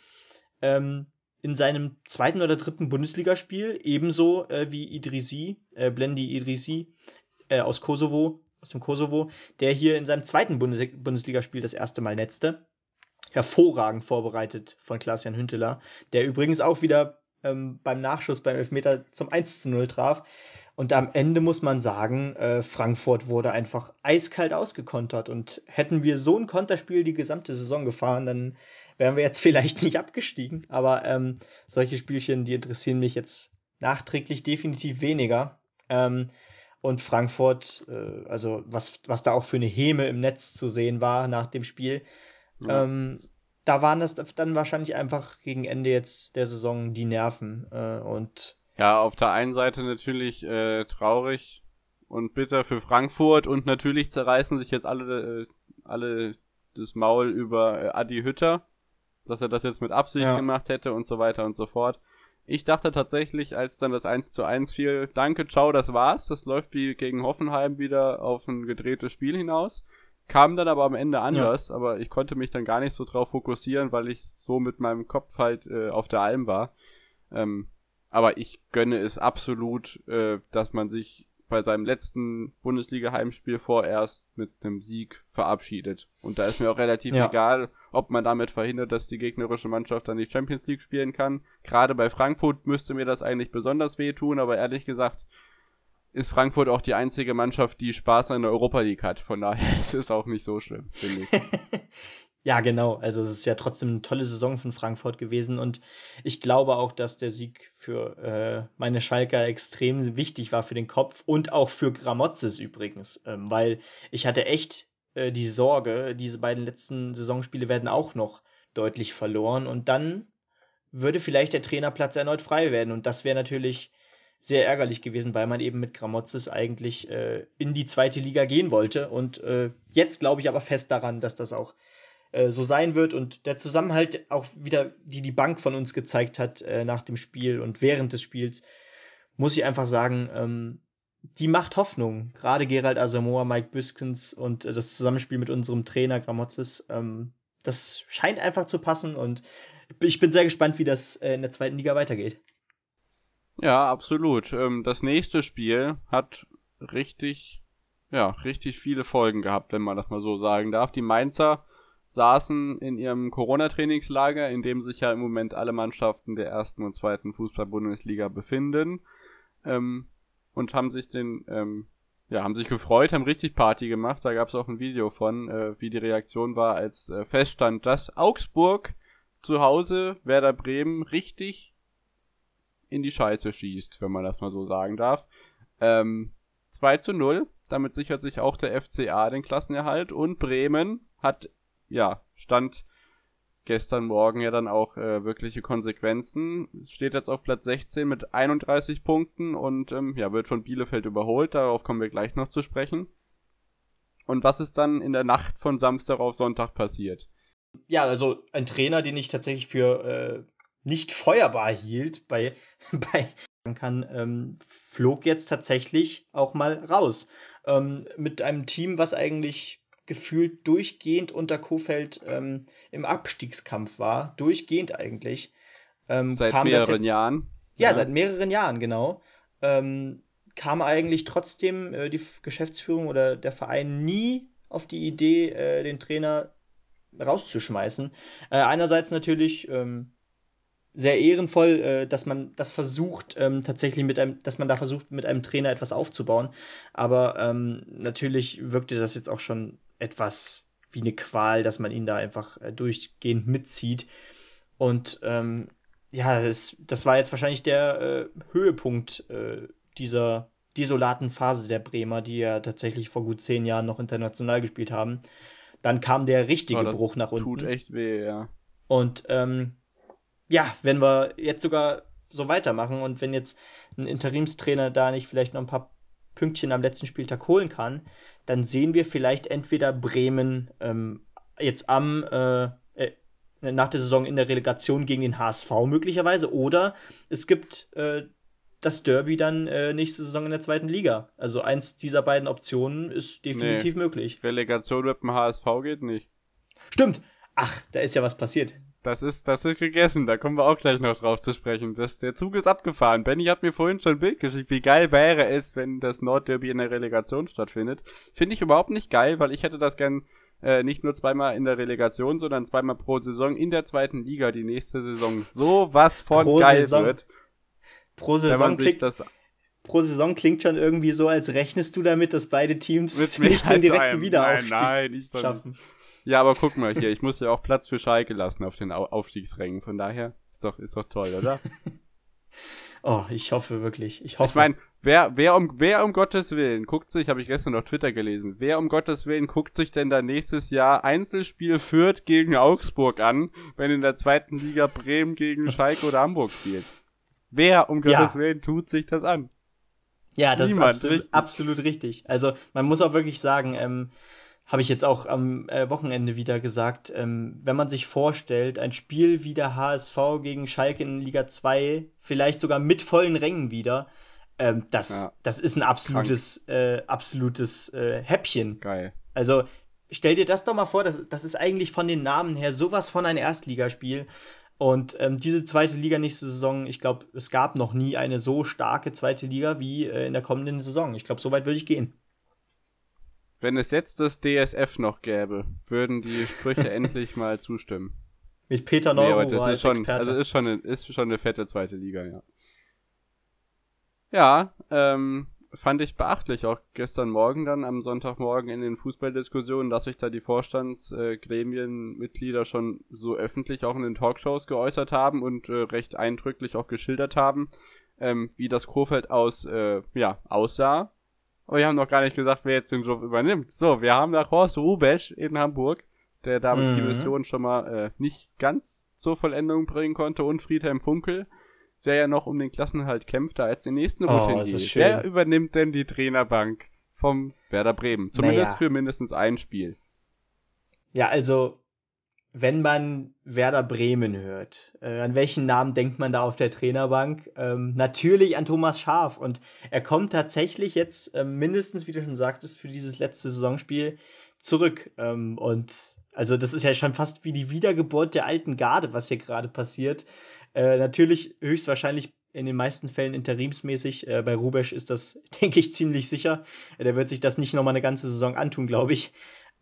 ähm, in seinem zweiten oder dritten Bundesligaspiel, ebenso äh, wie Idrisi, äh, Blendi Idrisi äh, aus Kosovo, aus dem Kosovo, der hier in seinem zweiten Bundes Bundesligaspiel das erste Mal netzte hervorragend vorbereitet von Klaas-Jan Hünteler, der übrigens auch wieder ähm, beim Nachschuss beim Elfmeter zum 1 zu 0 traf. Und am Ende muss man sagen, äh, Frankfurt wurde einfach eiskalt ausgekontert. Und hätten wir so ein Konterspiel die gesamte Saison gefahren, dann wären wir jetzt vielleicht nicht abgestiegen. Aber ähm, solche Spielchen, die interessieren mich jetzt nachträglich definitiv weniger. Ähm, und Frankfurt, äh, also was, was da auch für eine Häme im Netz zu sehen war nach dem Spiel, ja. ähm, da waren das dann wahrscheinlich einfach gegen Ende jetzt der Saison die Nerven äh, und ja, auf der einen Seite natürlich äh, traurig und bitter für Frankfurt und natürlich zerreißen sich jetzt alle äh, alle das Maul über äh, Adi Hütter, dass er das jetzt mit Absicht ja. gemacht hätte und so weiter und so fort. Ich dachte tatsächlich, als dann das 1 zu 1 fiel, danke, ciao, das war's. Das läuft wie gegen Hoffenheim wieder auf ein gedrehtes Spiel hinaus. Kam dann aber am Ende anders, ja. aber ich konnte mich dann gar nicht so drauf fokussieren, weil ich so mit meinem Kopf halt äh, auf der Alm war. Ähm, aber ich gönne es absolut, äh, dass man sich bei seinem letzten Bundesliga-Heimspiel vorerst mit einem Sieg verabschiedet. Und da ist mir auch relativ ja. egal, ob man damit verhindert, dass die gegnerische Mannschaft dann die Champions League spielen kann. Gerade bei Frankfurt müsste mir das eigentlich besonders wehtun, aber ehrlich gesagt, ist Frankfurt auch die einzige Mannschaft, die Spaß an der Europa League hat. Von daher ist es auch nicht so schlimm, finde ich. ja, genau. Also es ist ja trotzdem eine tolle Saison von Frankfurt gewesen und ich glaube auch, dass der Sieg für äh, meine Schalker extrem wichtig war für den Kopf und auch für Gramozis übrigens, ähm, weil ich hatte echt äh, die Sorge, diese beiden letzten Saisonspiele werden auch noch deutlich verloren und dann würde vielleicht der Trainerplatz erneut frei werden und das wäre natürlich sehr ärgerlich gewesen, weil man eben mit Gramozis eigentlich äh, in die zweite Liga gehen wollte. Und äh, jetzt glaube ich aber fest daran, dass das auch äh, so sein wird und der Zusammenhalt auch wieder, die die Bank von uns gezeigt hat äh, nach dem Spiel und während des Spiels, muss ich einfach sagen, ähm, die macht Hoffnung. Gerade Gerald Asamoah, Mike Büskens und äh, das Zusammenspiel mit unserem Trainer Gramozis, ähm, das scheint einfach zu passen und ich bin sehr gespannt, wie das äh, in der zweiten Liga weitergeht. Ja, absolut. Ähm, das nächste Spiel hat richtig, ja, richtig viele Folgen gehabt, wenn man das mal so sagen darf. Die Mainzer saßen in ihrem Corona-Trainingslager, in dem sich ja im Moment alle Mannschaften der ersten und zweiten Fußball-Bundesliga befinden, ähm, und haben sich den, ähm, ja, haben sich gefreut, haben richtig Party gemacht. Da gab es auch ein Video von, äh, wie die Reaktion war, als äh, feststand, dass Augsburg zu Hause Werder Bremen richtig in die Scheiße schießt, wenn man das mal so sagen darf. Ähm, 2 zu 0, damit sichert sich auch der FCA den Klassenerhalt und Bremen hat, ja, stand gestern Morgen ja dann auch äh, wirkliche Konsequenzen. Steht jetzt auf Platz 16 mit 31 Punkten und ähm, ja, wird von Bielefeld überholt. Darauf kommen wir gleich noch zu sprechen. Und was ist dann in der Nacht von Samstag auf Sonntag passiert? Ja, also ein Trainer, den ich tatsächlich für äh, nicht feuerbar hielt bei, bei kann, ähm, flog jetzt tatsächlich auch mal raus. Ähm, mit einem Team, was eigentlich gefühlt durchgehend unter Kofeld ähm, im Abstiegskampf war. Durchgehend eigentlich. Ähm, seit mehreren jetzt, Jahren. Ja, ja, seit mehreren Jahren, genau. Ähm, kam eigentlich trotzdem äh, die Geschäftsführung oder der Verein nie auf die Idee, äh, den Trainer rauszuschmeißen. Äh, einerseits natürlich ähm, sehr ehrenvoll, äh, dass man das versucht, ähm, tatsächlich mit einem, dass man da versucht, mit einem Trainer etwas aufzubauen. Aber ähm, natürlich wirkte das jetzt auch schon etwas wie eine Qual, dass man ihn da einfach äh, durchgehend mitzieht. Und ähm, ja, das, das war jetzt wahrscheinlich der äh, Höhepunkt äh, dieser desolaten Phase der Bremer, die ja tatsächlich vor gut zehn Jahren noch international gespielt haben. Dann kam der richtige oh, Bruch nach unten. Tut echt weh, ja. Und ähm, ja, wenn wir jetzt sogar so weitermachen und wenn jetzt ein Interimstrainer da nicht vielleicht noch ein paar Pünktchen am letzten Spieltag holen kann, dann sehen wir vielleicht entweder Bremen ähm, jetzt am äh, äh, nach der Saison in der Relegation gegen den HSV möglicherweise oder es gibt äh, das Derby dann äh, nächste Saison in der zweiten Liga. Also eins dieser beiden Optionen ist definitiv nee, möglich. Relegation mit dem HSV geht nicht. Stimmt. Ach, da ist ja was passiert. Das ist, das ist gegessen, da kommen wir auch gleich noch drauf zu sprechen. Das, der Zug ist abgefahren. Benny hat mir vorhin schon ein Bild geschickt. Wie geil wäre es, wenn das Nordderby in der Relegation stattfindet. Finde ich überhaupt nicht geil, weil ich hätte das gern äh, nicht nur zweimal in der Relegation, sondern zweimal pro Saison in der zweiten Liga die nächste Saison so was von pro geil Saison. wird. Pro Saison, klingt, pro Saison klingt schon irgendwie so, als rechnest du damit, dass beide Teams nicht den direkten Wiederaufstieg nein, nein, ich schaffen. Nicht. Ja, aber guck mal hier, ich muss ja auch Platz für Schalke lassen auf den Aufstiegsrängen. Von daher ist doch, ist doch toll, oder? oh, ich hoffe wirklich. Ich hoffe. Ich meine, wer, wer um, wer um Gottes Willen guckt sich, habe ich gestern auf Twitter gelesen, wer um Gottes Willen guckt sich denn da nächstes Jahr Einzelspiel Fürth gegen Augsburg an, wenn in der zweiten Liga Bremen gegen Schalke oder Hamburg spielt? Wer um Gottes ja. Willen tut sich das an? Ja, das Niemand, ist absolut richtig. absolut richtig. Also man muss auch wirklich sagen, ähm, habe ich jetzt auch am äh, Wochenende wieder gesagt, ähm, wenn man sich vorstellt, ein Spiel wie der HSV gegen Schalke in Liga 2, vielleicht sogar mit vollen Rängen wieder, ähm, das, ja. das ist ein absolutes, äh, absolutes äh, Häppchen. Geil. Also stell dir das doch mal vor, das, das ist eigentlich von den Namen her sowas von ein Erstligaspiel. Und ähm, diese zweite Liga nächste Saison, ich glaube, es gab noch nie eine so starke zweite Liga wie äh, in der kommenden Saison. Ich glaube, so weit würde ich gehen. Wenn es jetzt das DSF noch gäbe, würden die Sprüche endlich mal zustimmen. Mit Peter Neuro nee, als schon, Experte. Also ist schon, eine, ist schon eine fette zweite Liga, ja. Ja, ähm, fand ich beachtlich, auch gestern Morgen dann am Sonntagmorgen in den Fußballdiskussionen, dass sich da die Vorstandsgremienmitglieder äh, schon so öffentlich auch in den Talkshows geäußert haben und äh, recht eindrücklich auch geschildert haben, ähm, wie das Kofeld aus, äh, ja, aussah aber wir haben noch gar nicht gesagt, wer jetzt den Job übernimmt. So, wir haben nach Horst Rubesch in Hamburg, der damit mhm. die Mission schon mal äh, nicht ganz zur Vollendung bringen konnte, und Friedhelm Funkel, der ja noch um den Klassenhalt kämpft, da als den nächsten Routinier. Oh, wer übernimmt denn die Trainerbank vom Werder Bremen? Zumindest naja. für mindestens ein Spiel. Ja, also wenn man Werder Bremen hört, äh, an welchen Namen denkt man da auf der Trainerbank? Ähm, natürlich an Thomas Schaf. Und er kommt tatsächlich jetzt äh, mindestens, wie du schon sagtest, für dieses letzte Saisonspiel zurück. Ähm, und also das ist ja schon fast wie die Wiedergeburt der alten Garde, was hier gerade passiert. Äh, natürlich höchstwahrscheinlich in den meisten Fällen interimsmäßig. Äh, bei Rubesch ist das, denke ich, ziemlich sicher. der wird sich das nicht nochmal eine ganze Saison antun, glaube ich.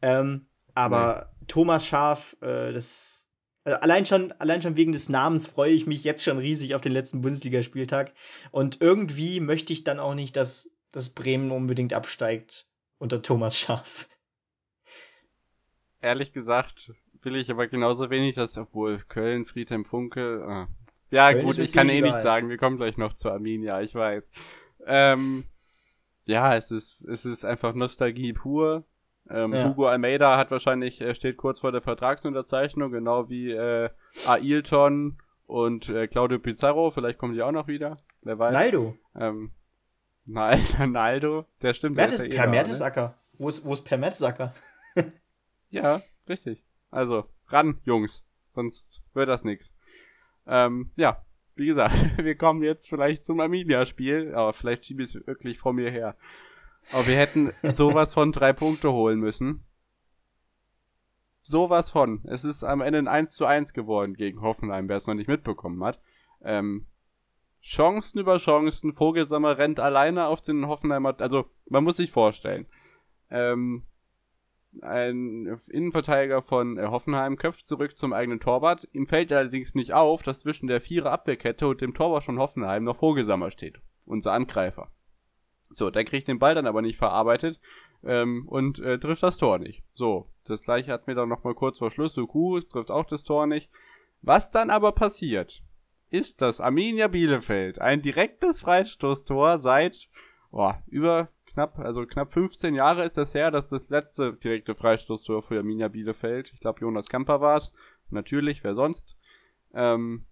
Ähm, aber nee. Thomas Schaf, äh, das also allein schon, allein schon wegen des Namens freue ich mich jetzt schon riesig auf den letzten Bundesligaspieltag. Und irgendwie möchte ich dann auch nicht, dass, dass Bremen unbedingt absteigt unter Thomas Schaf. Ehrlich gesagt will ich aber genauso wenig, dass obwohl Köln, Friedhelm Funke. Ah. Ja, Köln gut, ich kann eh nicht sagen, wir kommen gleich noch zu Arminia, ich weiß. Ähm, ja, es ist, es ist einfach Nostalgie pur. Ähm, ja. Hugo Almeida hat wahrscheinlich, er steht kurz vor der Vertragsunterzeichnung, genau wie äh, Ailton und äh, Claudio Pizarro, vielleicht kommen die auch noch wieder, wer weiß. Naldo. Ähm, Naldo, der stimmt. Mertes, der ist ja per Mertesacker. Ne? Wo ist, wo ist Per Mertesacker? ja, richtig. Also, ran, Jungs, sonst wird das nix. Ähm, ja, wie gesagt, wir kommen jetzt vielleicht zum Arminia-Spiel, aber vielleicht schiebe ich es wirklich vor mir her. Aber wir hätten sowas von drei Punkte holen müssen. Sowas von. Es ist am Ende ein 1 zu 1 geworden gegen Hoffenheim, wer es noch nicht mitbekommen hat. Ähm, Chancen über Chancen. Vogelsammer rennt alleine auf den Hoffenheimer. Also, man muss sich vorstellen. Ähm, ein Innenverteidiger von äh, Hoffenheim köpft zurück zum eigenen Torwart. Ihm fällt allerdings nicht auf, dass zwischen der Vierer Abwehrkette und dem Torwart von Hoffenheim noch Vogelsammer steht. Unser Angreifer. So, der kriegt den Ball dann aber nicht verarbeitet ähm, und äh, trifft das Tor nicht. So, das gleiche hatten wir dann nochmal kurz vor Schluss. Suku trifft auch das Tor nicht. Was dann aber passiert, ist, dass Arminia Bielefeld ein direktes Freistoßtor seit oh, über knapp, also knapp 15 Jahre ist das her, dass das letzte direkte Freistoßtor für Arminia Bielefeld, ich glaube Jonas Kamper war es, natürlich, wer sonst, ähm,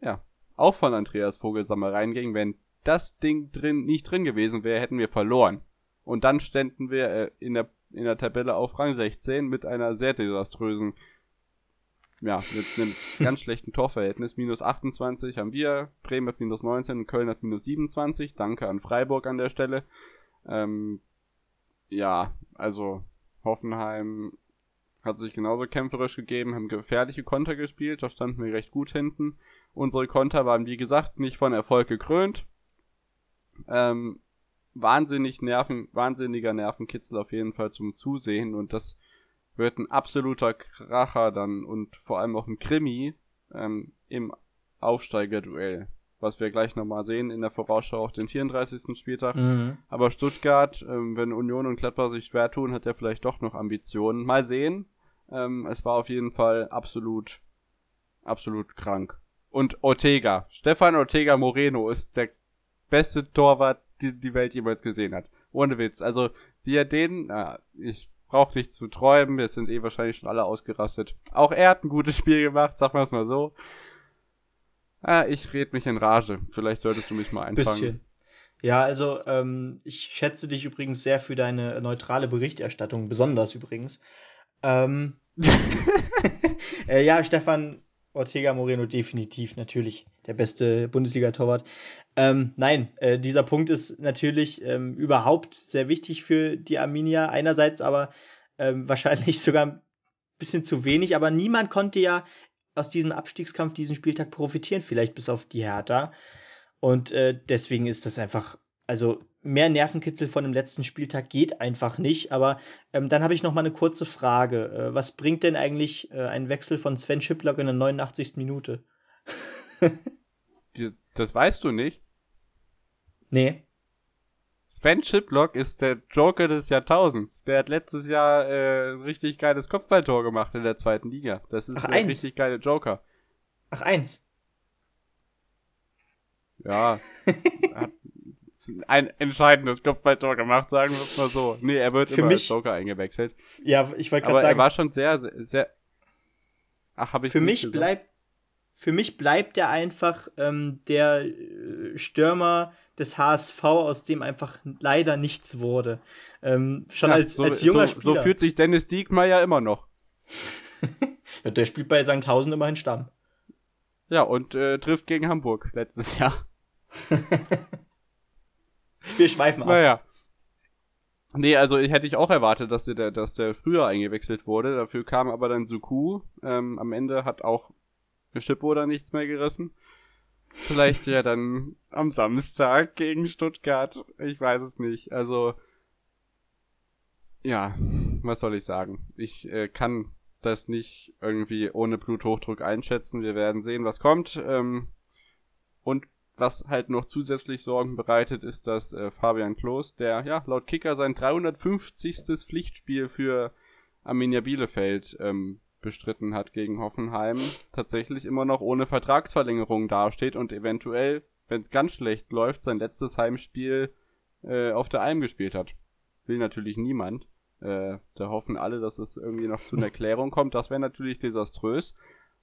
ja, auch von Andreas Vogelsammer reinging. Wenn das Ding drin nicht drin gewesen wäre, hätten wir verloren. Und dann ständen wir äh, in, der, in der Tabelle auf Rang 16 mit einer sehr desaströsen, ja, mit einem ganz schlechten Torverhältnis. Minus 28 haben wir, Bremen hat minus 19 und Köln hat minus 27. Danke an Freiburg an der Stelle. Ähm, ja, also Hoffenheim hat sich genauso kämpferisch gegeben, haben gefährliche Konter gespielt, da standen wir recht gut hinten. Unsere Konter waren, wie gesagt, nicht von Erfolg gekrönt. Ähm, wahnsinnig Nerven, wahnsinniger Nervenkitzel auf jeden Fall zum Zusehen und das wird ein absoluter Kracher dann und vor allem auch ein Krimi ähm, im Aufsteigerduell was wir gleich nochmal sehen in der Vorausschau auf den 34. Spieltag. Mhm. Aber Stuttgart, ähm, wenn Union und Gladbach sich schwer tun, hat er vielleicht doch noch Ambitionen. Mal sehen. Ähm, es war auf jeden Fall absolut, absolut krank. Und Ortega, Stefan Ortega Moreno ist der beste Torwart, die die Welt jemals gesehen hat. Ohne Witz. Also, wie er den, äh, ich brauche nicht zu träumen, wir sind eh wahrscheinlich schon alle ausgerastet. Auch er hat ein gutes Spiel gemacht, sagen wir es mal so. Ah, ich red mich in Rage. Vielleicht solltest du mich mal einfangen. Bisschen. Ja, also ähm, ich schätze dich übrigens sehr für deine neutrale Berichterstattung, besonders übrigens. Ähm, äh, ja, Stefan Ortega Moreno definitiv natürlich der beste Bundesliga-Torwart. Ähm, nein, äh, dieser Punkt ist natürlich ähm, überhaupt sehr wichtig für die Arminia. Einerseits aber ähm, wahrscheinlich sogar ein bisschen zu wenig, aber niemand konnte ja aus diesem Abstiegskampf diesen Spieltag profitieren, vielleicht bis auf die Hertha. Und äh, deswegen ist das einfach, also mehr Nervenkitzel von dem letzten Spieltag geht einfach nicht. Aber ähm, dann habe ich noch mal eine kurze Frage. Äh, was bringt denn eigentlich äh, ein Wechsel von Sven Schiplock in der 89. Minute? das weißt du nicht? Nee. Sven Chiplock ist der Joker des Jahrtausends. Der hat letztes Jahr äh, ein richtig geiles Kopfballtor gemacht in der zweiten Liga. Das ist Ach, ein richtig geile Joker. Ach, eins. Ja. hat ein entscheidendes Kopfballtor gemacht, sagen wir es mal so. Nee, er wird Für immer mich, als Joker eingewechselt. Ja, ich wollte gerade sagen. Aber er war schon sehr, sehr, sehr Ach, habe ich Für mich gesagt? bleibt für mich bleibt er einfach ähm, der äh, Stürmer des HSV, aus dem einfach leider nichts wurde. Ähm, schon ja, als, so, als junger so, Spieler. So fühlt sich Dennis Diekmeyer immer noch. ja, der spielt bei Sankt immerhin Stamm. Ja, und äh, trifft gegen Hamburg letztes Jahr. Wir schweifen ab. Naja. Nee, also hätte ich auch erwartet, dass der, dass der früher eingewechselt wurde. Dafür kam aber dann Suku. Ähm, am Ende hat auch Schippo da nichts mehr gerissen. Vielleicht ja dann am Samstag gegen Stuttgart. Ich weiß es nicht. Also, ja, was soll ich sagen? Ich äh, kann das nicht irgendwie ohne Bluthochdruck einschätzen. Wir werden sehen, was kommt. Ähm, und was halt noch zusätzlich Sorgen bereitet, ist, dass äh, Fabian Klos, der ja laut Kicker sein 350. Pflichtspiel für Arminia Bielefeld ähm, bestritten hat gegen Hoffenheim, tatsächlich immer noch ohne Vertragsverlängerung dasteht und eventuell, wenn es ganz schlecht läuft, sein letztes Heimspiel äh, auf der Alm gespielt hat. Will natürlich niemand. Äh, da hoffen alle, dass es irgendwie noch zu einer Klärung kommt. Das wäre natürlich desaströs.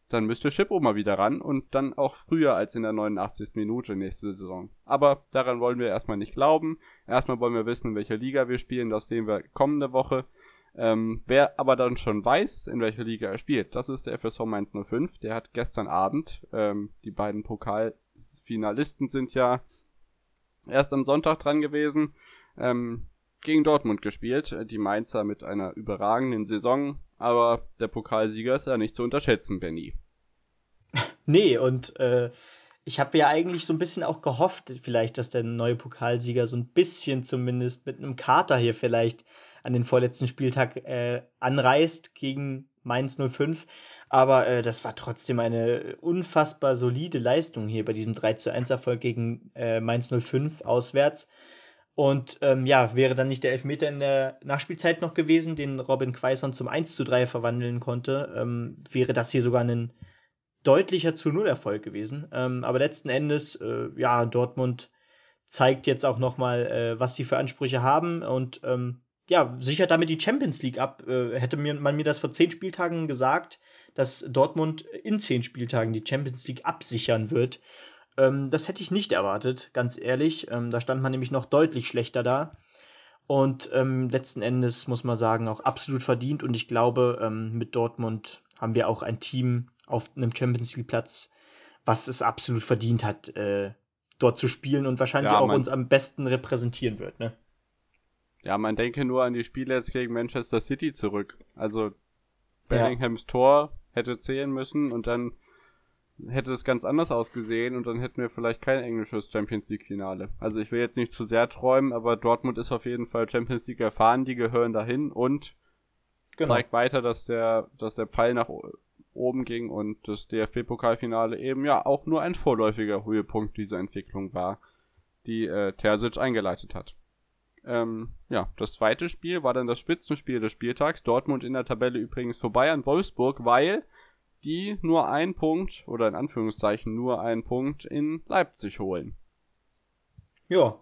Dann müsste Schippo mal wieder ran und dann auch früher als in der 89. Minute nächste Saison. Aber daran wollen wir erstmal nicht glauben. Erstmal wollen wir wissen, in welcher Liga wir spielen. Das sehen wir kommende Woche. Ähm, wer aber dann schon weiß, in welcher Liga er spielt, das ist der FSV Mainz 05. Der hat gestern Abend ähm, die beiden Pokal Finalisten sind ja erst am Sonntag dran gewesen. Ähm, gegen Dortmund gespielt. Die Mainzer mit einer überragenden Saison, aber der Pokalsieger ist ja nicht zu unterschätzen, Benny. Nee, und äh, ich habe ja eigentlich so ein bisschen auch gehofft, vielleicht, dass der neue Pokalsieger so ein bisschen zumindest mit einem Kater hier vielleicht an den vorletzten Spieltag äh, anreist gegen Mainz 05. Aber äh, das war trotzdem eine unfassbar solide Leistung hier bei diesem 3 zu 1 Erfolg gegen äh, Mainz 05 auswärts. Und ähm, ja, wäre dann nicht der Elfmeter in der Nachspielzeit noch gewesen, den Robin Quaison zum 1 zu 3 verwandeln konnte, ähm, wäre das hier sogar ein deutlicher zu Null Erfolg gewesen. Ähm, aber letzten Endes, äh, ja, Dortmund zeigt jetzt auch nochmal, äh, was die für Ansprüche haben und ähm, ja, sichert damit die Champions League ab. Äh, hätte mir, man mir das vor zehn Spieltagen gesagt, dass Dortmund in zehn Spieltagen die Champions League absichern wird. Ähm, das hätte ich nicht erwartet, ganz ehrlich. Ähm, da stand man nämlich noch deutlich schlechter da. Und ähm, letzten Endes muss man sagen, auch absolut verdient. Und ich glaube, ähm, mit Dortmund haben wir auch ein Team auf einem Champions League Platz, was es absolut verdient hat, äh, dort zu spielen und wahrscheinlich ja, auch uns am besten repräsentieren wird. Ne? Ja, man denke nur an die Spiele jetzt gegen Manchester City zurück. Also Bellinghams ja. Tor hätte zählen müssen und dann hätte es ganz anders ausgesehen und dann hätten wir vielleicht kein englisches Champions League Finale. Also ich will jetzt nicht zu sehr träumen, aber Dortmund ist auf jeden Fall Champions League erfahren, die gehören dahin und genau. zeigt weiter, dass der, dass der Pfeil nach oben ging und das DFB-Pokalfinale eben ja auch nur ein vorläufiger Höhepunkt dieser Entwicklung war, die äh, Terzic eingeleitet hat. Ähm, ja, das zweite Spiel war dann das Spitzenspiel des Spieltags. Dortmund in der Tabelle übrigens vorbei an Wolfsburg, weil die nur einen Punkt oder in Anführungszeichen nur einen Punkt in Leipzig holen. Ja.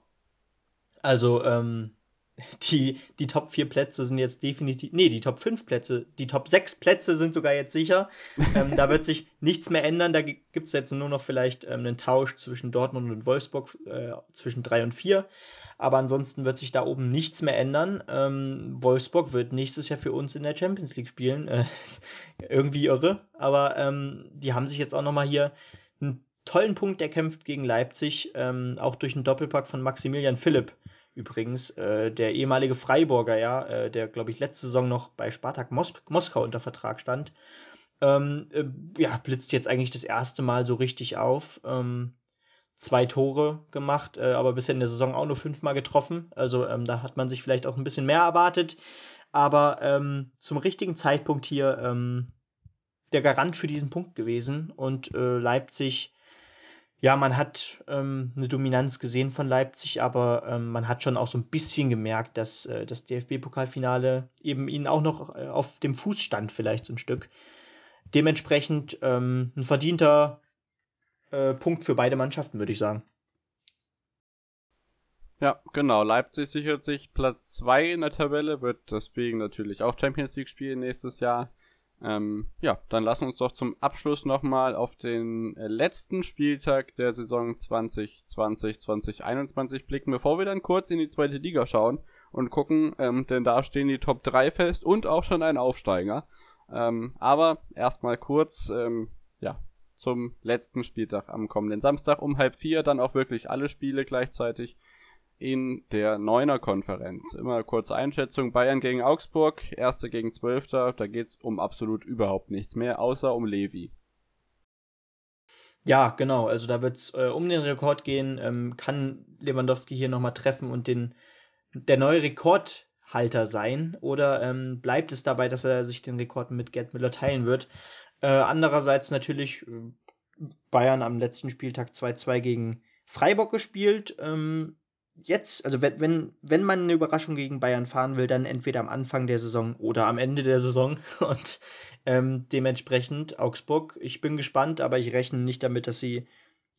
Also, ähm, die, die Top 4 Plätze sind jetzt definitiv, nee, die Top 5 Plätze, die Top 6 Plätze sind sogar jetzt sicher. ähm, da wird sich nichts mehr ändern. Da gibt es jetzt nur noch vielleicht ähm, einen Tausch zwischen Dortmund und Wolfsburg, äh, zwischen 3 und 4 aber ansonsten wird sich da oben nichts mehr ändern. Ähm, Wolfsburg wird nächstes Jahr für uns in der Champions League spielen. Äh, irgendwie irre, aber ähm, die haben sich jetzt auch nochmal hier einen tollen Punkt erkämpft gegen Leipzig, ähm, auch durch einen Doppelpack von Maximilian Philipp. Übrigens, äh, der ehemalige Freiburger, ja, äh, der, glaube ich, letzte Saison noch bei Spartak Mos Moskau unter Vertrag stand, ähm, äh, ja, blitzt jetzt eigentlich das erste Mal so richtig auf. Ähm, zwei Tore gemacht, äh, aber bisher in der Saison auch nur fünfmal getroffen. Also ähm, da hat man sich vielleicht auch ein bisschen mehr erwartet. Aber ähm, zum richtigen Zeitpunkt hier ähm, der Garant für diesen Punkt gewesen. Und äh, Leipzig, ja, man hat ähm, eine Dominanz gesehen von Leipzig, aber ähm, man hat schon auch so ein bisschen gemerkt, dass äh, das DFB-Pokalfinale eben ihnen auch noch äh, auf dem Fuß stand, vielleicht so ein Stück. Dementsprechend ähm, ein verdienter äh, Punkt für beide Mannschaften, würde ich sagen. Ja, genau. Leipzig sichert sich Platz 2 in der Tabelle, wird deswegen natürlich auch Champions League spielen nächstes Jahr. Ähm, ja, dann lassen wir uns doch zum Abschluss nochmal auf den äh, letzten Spieltag der Saison 2020-2021 blicken, bevor wir dann kurz in die zweite Liga schauen und gucken, ähm, denn da stehen die Top 3 fest und auch schon ein Aufsteiger. Ähm, aber erstmal kurz, ähm, ja, zum letzten Spieltag am kommenden Samstag um halb vier. Dann auch wirklich alle Spiele gleichzeitig in der Neuner Konferenz. Immer kurze Einschätzung. Bayern gegen Augsburg, Erster gegen Zwölfter. Da geht es um absolut überhaupt nichts mehr, außer um Levi. Ja, genau. Also da wird es äh, um den Rekord gehen. Ähm, kann Lewandowski hier nochmal treffen und den, der neue Rekordhalter sein? Oder ähm, bleibt es dabei, dass er sich den Rekord mit Gerd Müller teilen wird? Äh, andererseits natürlich äh, Bayern am letzten Spieltag 2-2 gegen Freiburg gespielt. Ähm, jetzt, also wenn, wenn, wenn man eine Überraschung gegen Bayern fahren will, dann entweder am Anfang der Saison oder am Ende der Saison. Und ähm, dementsprechend Augsburg, ich bin gespannt, aber ich rechne nicht damit, dass sie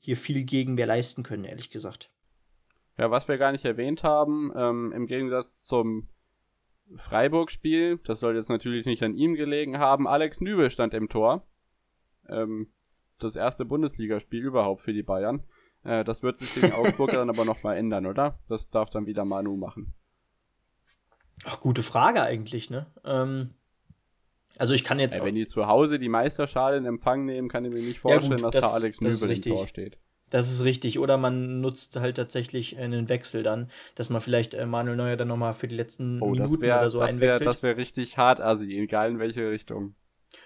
hier viel Gegenwehr leisten können, ehrlich gesagt. Ja, was wir gar nicht erwähnt haben, ähm, im Gegensatz zum Freiburg-Spiel, das soll jetzt natürlich nicht an ihm gelegen haben, Alex Nübel stand im Tor. Ähm, das erste Bundesligaspiel überhaupt für die Bayern. Äh, das wird sich gegen Augsburg dann aber nochmal ändern, oder? Das darf dann wieder Manu machen. Ach, gute Frage eigentlich, ne? Ähm, also ich kann jetzt. Ey, wenn die zu Hause die Meisterschale in Empfang nehmen, kann ich mir nicht vorstellen, ja, gut, dass das, da Alex Nübel im Tor steht. Das ist richtig. Oder man nutzt halt tatsächlich einen Wechsel dann, dass man vielleicht äh, Manuel Neuer dann nochmal für die letzten oh, Minuten wär, oder so das einwechselt. Wär, das wäre richtig hart, Assi, egal in welche Richtung.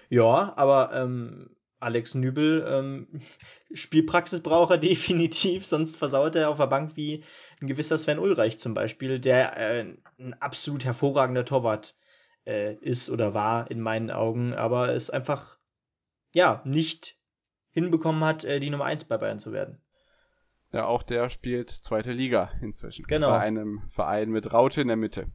Ja, aber ähm, Alex Nübel, ähm, Spielpraxis braucht er definitiv, sonst versaut er auf der Bank wie ein gewisser Sven Ulreich zum Beispiel, der äh, ein absolut hervorragender Torwart äh, ist oder war in meinen Augen, aber es einfach ja nicht hinbekommen hat, äh, die Nummer 1 bei Bayern zu werden. Ja, auch der spielt zweite Liga inzwischen. Genau. Bei einem Verein mit Raute in der Mitte.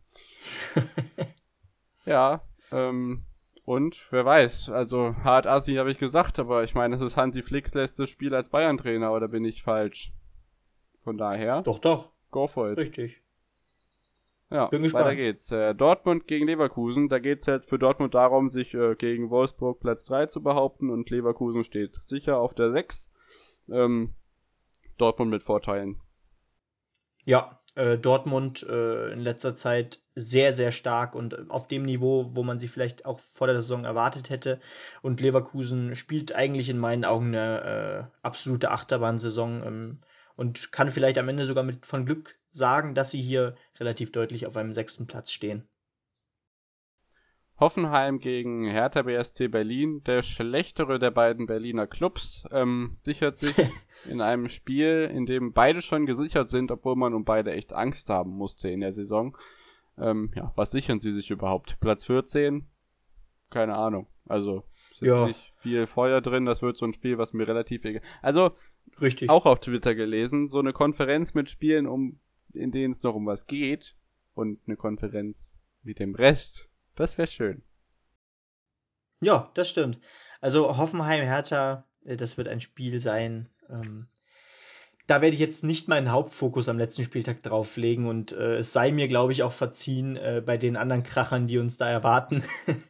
ja, ähm, und wer weiß, also hart Assi habe ich gesagt, aber ich meine, es ist Hansi Flicks letztes Spiel als Bayern-Trainer, oder bin ich falsch? Von daher. Doch, doch. Go for it. Richtig. Ja, Bin gespannt. weiter geht's. Äh, Dortmund gegen Leverkusen. Da geht's jetzt für Dortmund darum, sich äh, gegen Wolfsburg Platz 3 zu behaupten und Leverkusen steht sicher auf der 6. Ähm, Dortmund mit Vorteilen. Ja, äh, Dortmund äh, in letzter Zeit sehr, sehr stark und auf dem Niveau, wo man sie vielleicht auch vor der Saison erwartet hätte. Und Leverkusen spielt eigentlich in meinen Augen eine äh, absolute Achterbahnsaison ähm, und kann vielleicht am Ende sogar mit von Glück sagen, dass sie hier relativ deutlich auf einem sechsten Platz stehen. Hoffenheim gegen Hertha BSC Berlin, der schlechtere der beiden Berliner Clubs, ähm, sichert sich in einem Spiel, in dem beide schon gesichert sind, obwohl man um beide echt Angst haben musste in der Saison. Ähm, ja, was sichern sie sich überhaupt? Platz 14? Keine Ahnung. Also, ist ja. nicht viel Feuer drin, das wird so ein Spiel, was mir relativ egal. Also, Richtig. auch auf Twitter gelesen, so eine Konferenz mit Spielen, um in denen es noch um was geht und eine Konferenz mit dem Rest, das wäre schön. Ja, das stimmt. Also Hoffenheim-Hertha, äh, das wird ein Spiel sein. Ähm, da werde ich jetzt nicht meinen Hauptfokus am letzten Spieltag drauf legen und äh, es sei mir, glaube ich, auch verziehen äh, bei den anderen Krachern, die uns da erwarten.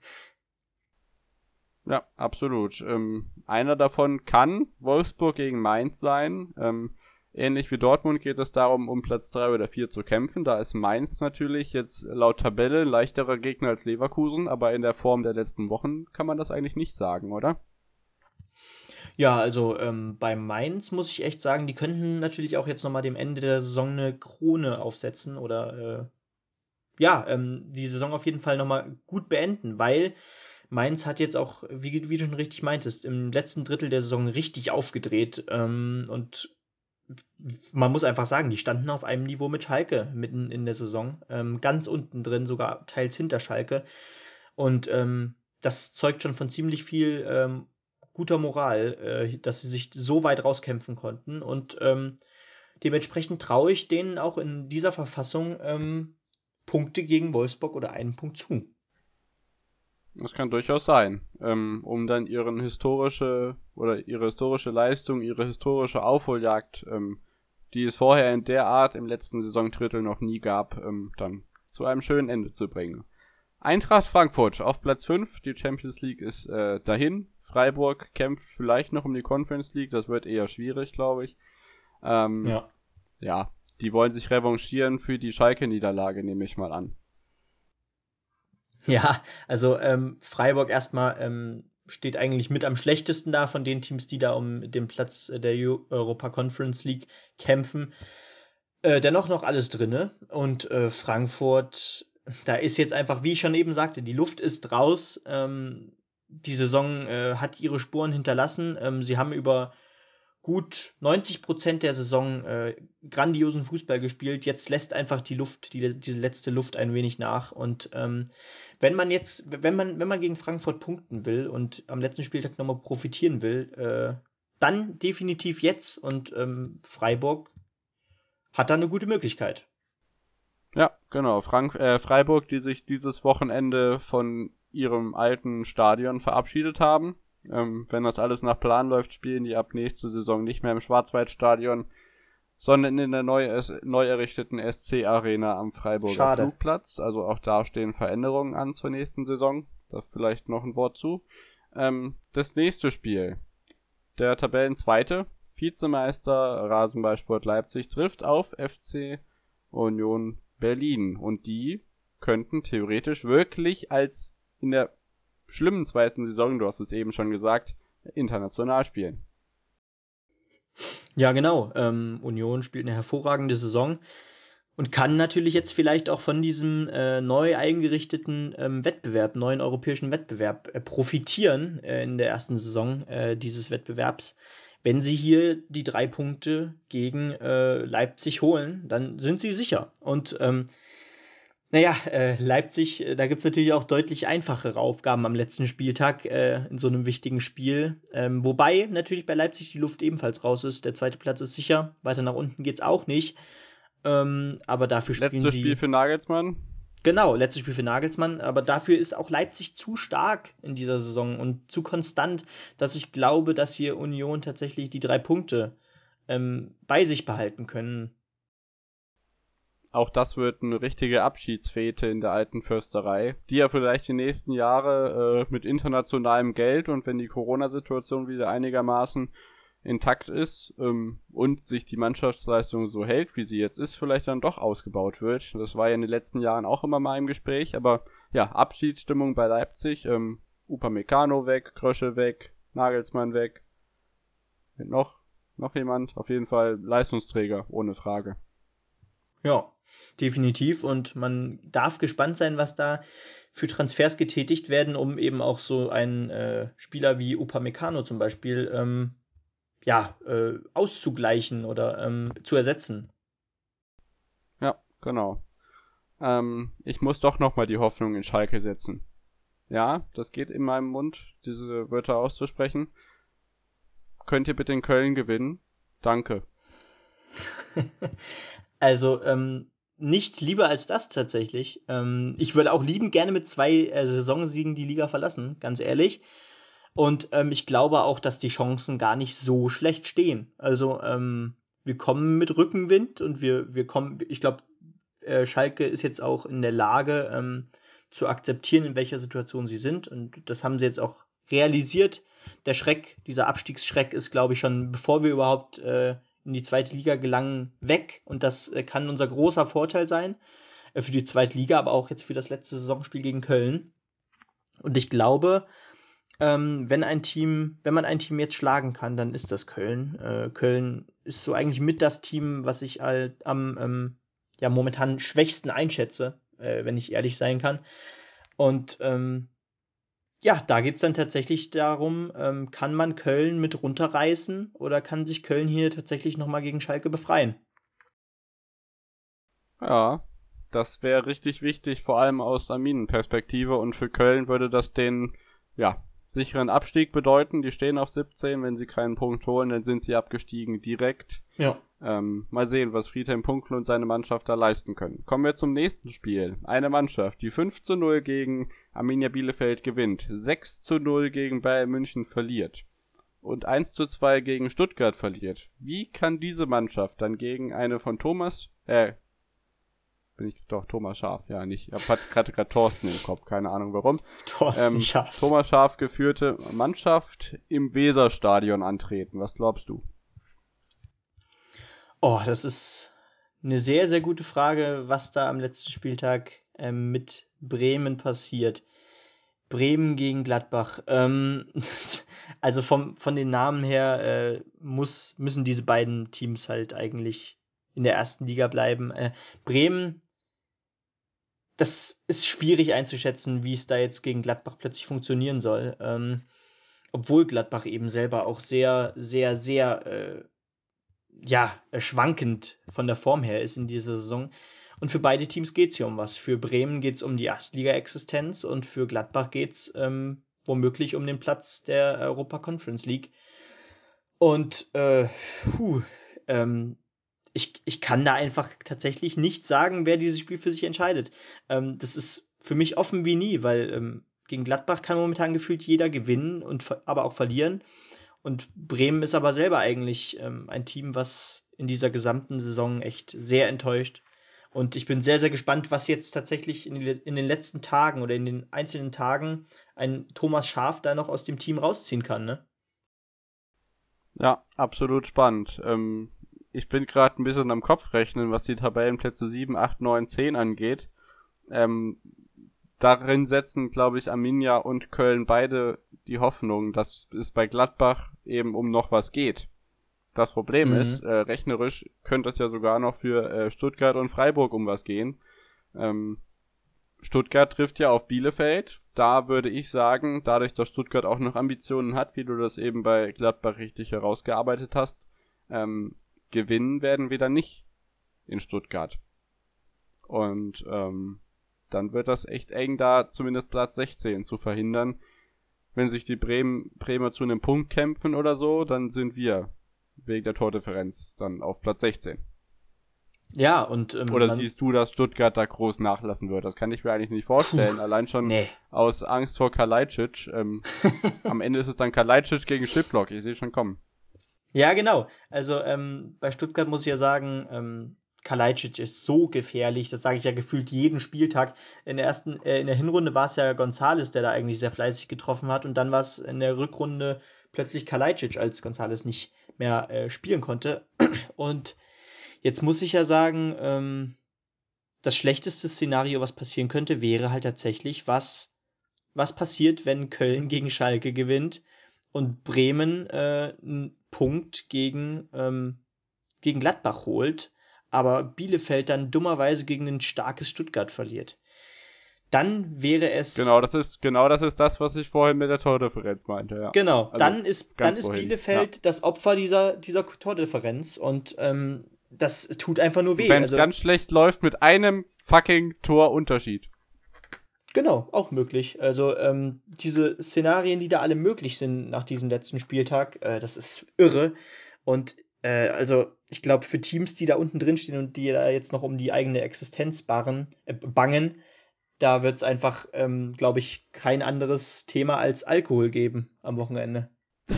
ja, absolut. Ähm, einer davon kann Wolfsburg gegen Mainz sein. Ähm, Ähnlich wie Dortmund geht es darum, um Platz 3 oder 4 zu kämpfen. Da ist Mainz natürlich jetzt laut Tabelle ein leichterer Gegner als Leverkusen, aber in der Form der letzten Wochen kann man das eigentlich nicht sagen, oder? Ja, also ähm, bei Mainz muss ich echt sagen, die könnten natürlich auch jetzt nochmal dem Ende der Saison eine Krone aufsetzen oder äh, ja, ähm, die Saison auf jeden Fall nochmal gut beenden, weil Mainz hat jetzt auch, wie, wie, du schon richtig meintest, im letzten Drittel der Saison richtig aufgedreht ähm, und man muss einfach sagen, die standen auf einem Niveau mit Schalke mitten in der Saison, ähm, ganz unten drin, sogar teils hinter Schalke. Und ähm, das zeugt schon von ziemlich viel ähm, guter Moral, äh, dass sie sich so weit rauskämpfen konnten. Und ähm, dementsprechend traue ich denen auch in dieser Verfassung ähm, Punkte gegen Wolfsburg oder einen Punkt zu. Das kann durchaus sein, ähm, um dann ihren historische oder ihre historische Leistung, ihre historische Aufholjagd, ähm, die es vorher in der Art im letzten Saisondrittel noch nie gab, ähm, dann zu einem schönen Ende zu bringen. Eintracht Frankfurt auf Platz 5, die Champions League ist äh, dahin. Freiburg kämpft vielleicht noch um die Conference League, das wird eher schwierig, glaube ich. Ähm, ja. Ja, die wollen sich revanchieren für die Schalke-Niederlage, nehme ich mal an. Ja, also ähm, Freiburg erstmal ähm, steht eigentlich mit am schlechtesten da von den Teams, die da um den Platz der Europa Conference League kämpfen. Äh, dennoch noch alles drinne und äh, Frankfurt, da ist jetzt einfach, wie ich schon eben sagte, die Luft ist raus. Ähm, die Saison äh, hat ihre Spuren hinterlassen. Ähm, sie haben über gut 90 Prozent der Saison äh, grandiosen Fußball gespielt. Jetzt lässt einfach die Luft, die, diese letzte Luft ein wenig nach. Und ähm, wenn man jetzt, wenn man, wenn man gegen Frankfurt punkten will und am letzten Spieltag nochmal profitieren will, äh, dann definitiv jetzt. Und ähm, Freiburg hat da eine gute Möglichkeit. Ja, genau. Frank äh, Freiburg, die sich dieses Wochenende von ihrem alten Stadion verabschiedet haben ähm, wenn das alles nach Plan läuft, spielen die ab nächste Saison nicht mehr im Schwarzwaldstadion, sondern in der neu, neu errichteten SC Arena am Freiburger Schade. Flugplatz. Also auch da stehen Veränderungen an zur nächsten Saison. Da vielleicht noch ein Wort zu. Ähm, das nächste Spiel. Der Tabellenzweite, Vizemeister Rasenballsport Leipzig trifft auf FC Union Berlin. Und die könnten theoretisch wirklich als in der schlimmen zweiten Saison, du hast es eben schon gesagt, international spielen. Ja, genau. Ähm, Union spielt eine hervorragende Saison und kann natürlich jetzt vielleicht auch von diesem äh, neu eingerichteten ähm, Wettbewerb, neuen europäischen Wettbewerb äh, profitieren äh, in der ersten Saison äh, dieses Wettbewerbs. Wenn sie hier die drei Punkte gegen äh, Leipzig holen, dann sind sie sicher. Und ähm, naja, äh, Leipzig, äh, da gibt's natürlich auch deutlich einfachere Aufgaben am letzten Spieltag äh, in so einem wichtigen Spiel. Ähm, wobei natürlich bei Leipzig die Luft ebenfalls raus ist. Der zweite Platz ist sicher. Weiter nach unten geht's auch nicht. Ähm, aber dafür spielen Letztes sie. Spiel für Nagelsmann? Genau, letztes Spiel für Nagelsmann. Aber dafür ist auch Leipzig zu stark in dieser Saison und zu konstant, dass ich glaube, dass hier Union tatsächlich die drei Punkte ähm, bei sich behalten können auch das wird eine richtige Abschiedsfete in der alten Fürsterei, die ja vielleicht die nächsten Jahre äh, mit internationalem Geld und wenn die Corona-Situation wieder einigermaßen intakt ist ähm, und sich die Mannschaftsleistung so hält, wie sie jetzt ist, vielleicht dann doch ausgebaut wird. Das war ja in den letzten Jahren auch immer mal im Gespräch, aber ja, Abschiedsstimmung bei Leipzig, ähm, Upamecano weg, Krösche weg, Nagelsmann weg. Noch, noch jemand? Auf jeden Fall Leistungsträger, ohne Frage. Ja, definitiv. Und man darf gespannt sein, was da für Transfers getätigt werden, um eben auch so einen äh, Spieler wie Upamecano zum Beispiel ähm, ja, äh, auszugleichen oder ähm, zu ersetzen. Ja, genau. Ähm, ich muss doch nochmal die Hoffnung in Schalke setzen. Ja, das geht in meinem Mund, diese Wörter auszusprechen. Könnt ihr bitte in Köln gewinnen? Danke. also, ähm, nichts lieber als das tatsächlich. Ähm, ich würde auch lieben gerne mit zwei äh, Saisonsiegen die Liga verlassen, ganz ehrlich. Und ähm, ich glaube auch, dass die Chancen gar nicht so schlecht stehen. Also ähm, wir kommen mit Rückenwind und wir, wir kommen, ich glaube, äh, Schalke ist jetzt auch in der Lage ähm, zu akzeptieren, in welcher Situation sie sind. Und das haben sie jetzt auch realisiert. Der Schreck, dieser Abstiegsschreck ist, glaube ich, schon bevor wir überhaupt äh, in die zweite Liga gelangen, weg. Und das äh, kann unser großer Vorteil sein äh, für die zweite Liga, aber auch jetzt für das letzte Saisonspiel gegen Köln. Und ich glaube, ähm, wenn ein Team, wenn man ein Team jetzt schlagen kann, dann ist das Köln. Äh, Köln ist so eigentlich mit das Team, was ich halt am ähm, ja momentan schwächsten einschätze, äh, wenn ich ehrlich sein kann. Und ähm, ja, da geht es dann tatsächlich darum, ähm, kann man Köln mit runterreißen oder kann sich Köln hier tatsächlich nochmal gegen Schalke befreien? Ja, das wäre richtig wichtig, vor allem aus Arminen-Perspektive und für Köln würde das den, ja, sicheren Abstieg bedeuten. Die stehen auf 17, wenn sie keinen Punkt holen, dann sind sie abgestiegen direkt. Ja. Ähm, mal sehen, was Friedhelm Punkten und seine Mannschaft da leisten können. Kommen wir zum nächsten Spiel. Eine Mannschaft, die 5 zu 0 gegen Arminia Bielefeld gewinnt, 6 zu 0 gegen Bayern München verliert und 1 zu 2 gegen Stuttgart verliert. Wie kann diese Mannschaft dann gegen eine von Thomas, äh, bin ich doch Thomas Schaf, ja, nicht. Ich hatte gerade Thorsten im Kopf, keine Ahnung warum. Thorsten ähm, Schaf. Thomas Schaf geführte Mannschaft im Weserstadion antreten. Was glaubst du? Oh, das ist eine sehr, sehr gute Frage, was da am letzten Spieltag ähm, mit Bremen passiert. Bremen gegen Gladbach. Ähm, also vom, von den Namen her äh, muss, müssen diese beiden Teams halt eigentlich in der ersten Liga bleiben. Äh, Bremen, das ist schwierig einzuschätzen, wie es da jetzt gegen Gladbach plötzlich funktionieren soll. Ähm, obwohl Gladbach eben selber auch sehr, sehr, sehr äh, ja, schwankend von der Form her ist in dieser Saison. Und für beide Teams geht es hier um was. Für Bremen geht es um die Erstliga-Existenz und für Gladbach geht es ähm, womöglich um den Platz der Europa Conference League. Und äh, puh, ähm, ich, ich kann da einfach tatsächlich nicht sagen, wer dieses Spiel für sich entscheidet. Ähm, das ist für mich offen wie nie, weil ähm, gegen Gladbach kann momentan gefühlt jeder gewinnen und aber auch verlieren. Und Bremen ist aber selber eigentlich ähm, ein Team, was in dieser gesamten Saison echt sehr enttäuscht. Und ich bin sehr, sehr gespannt, was jetzt tatsächlich in, in den letzten Tagen oder in den einzelnen Tagen ein Thomas Schaf da noch aus dem Team rausziehen kann, ne? Ja, absolut spannend. Ähm, ich bin gerade ein bisschen am Kopf rechnen, was die Tabellenplätze 7, 8, 9, 10 angeht. Ähm, darin setzen, glaube ich, Arminia und Köln beide die Hoffnung, dass es bei Gladbach eben um noch was geht. Das Problem mhm. ist, äh, rechnerisch könnte es ja sogar noch für äh, Stuttgart und Freiburg um was gehen. Ähm, Stuttgart trifft ja auf Bielefeld. Da würde ich sagen, dadurch, dass Stuttgart auch noch Ambitionen hat, wie du das eben bei Gladbach richtig herausgearbeitet hast, ähm, gewinnen werden wir dann nicht in Stuttgart. Und ähm, dann wird das echt eng, da zumindest Platz 16 zu verhindern. Wenn sich die Bremen, Bremer zu einem Punkt kämpfen oder so, dann sind wir wegen der Tordifferenz dann auf Platz 16. Ja, und. Ähm, Oder siehst du, dass Stuttgart da groß nachlassen wird? Das kann ich mir eigentlich nicht vorstellen. Allein schon nee. aus Angst vor Kalajdzic. Ähm, am Ende ist es dann Kalajdzic gegen Schiplock. Ich sehe schon kommen. Ja, genau. Also ähm, bei Stuttgart muss ich ja sagen, ähm, Kalajdzic ist so gefährlich. Das sage ich ja gefühlt jeden Spieltag. In der ersten, äh, in der Hinrunde war es ja Gonzales, der da eigentlich sehr fleißig getroffen hat. Und dann war es in der Rückrunde plötzlich Kalajdzic, als Gonzales nicht mehr äh, spielen konnte. Und Jetzt muss ich ja sagen, ähm, das schlechteste Szenario, was passieren könnte, wäre halt tatsächlich, was, was passiert, wenn Köln gegen Schalke gewinnt und Bremen äh, einen Punkt gegen, ähm, gegen Gladbach holt, aber Bielefeld dann dummerweise gegen ein starkes Stuttgart verliert. Dann wäre es. Genau, das ist, genau das ist das, was ich vorhin mit der Tordifferenz meinte, ja. Genau, also dann ist, dann ist Bielefeld ja. das Opfer dieser, dieser Tordifferenz und ähm, das tut einfach nur weh. Wenn es also, ganz schlecht läuft mit einem fucking Torunterschied. Genau, auch möglich. Also ähm, diese Szenarien, die da alle möglich sind nach diesem letzten Spieltag, äh, das ist irre. Und äh, also ich glaube, für Teams, die da unten drin stehen und die da jetzt noch um die eigene Existenz barren, äh, bangen, da wird es einfach, ähm, glaube ich, kein anderes Thema als Alkohol geben am Wochenende.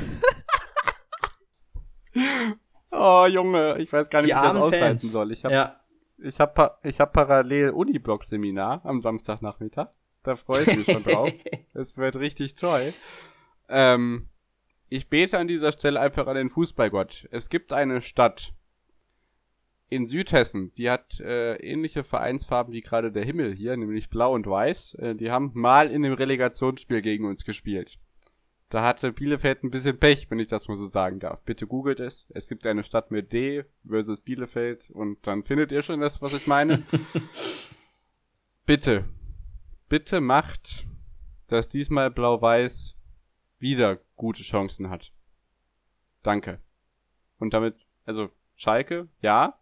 Oh, Junge, ich weiß gar nicht, Die wie ich das aushalten Fans. soll. Ich habe ja. ich hab, ich hab parallel Uniblock-Seminar am Samstagnachmittag. Da freue ich mich schon drauf. Es wird richtig toll. Ähm, ich bete an dieser Stelle einfach an den Fußballgott. Es gibt eine Stadt in Südhessen, die hat äh, ähnliche Vereinsfarben wie gerade der Himmel hier, nämlich blau und weiß. Äh, die haben mal in dem Relegationsspiel gegen uns gespielt. Da hatte Bielefeld ein bisschen Pech, wenn ich das mal so sagen darf. Bitte googelt es. Es gibt eine Stadt mit D versus Bielefeld und dann findet ihr schon das, was ich meine. bitte, bitte macht, dass diesmal Blau-Weiß wieder gute Chancen hat. Danke. Und damit, also Schalke, ja.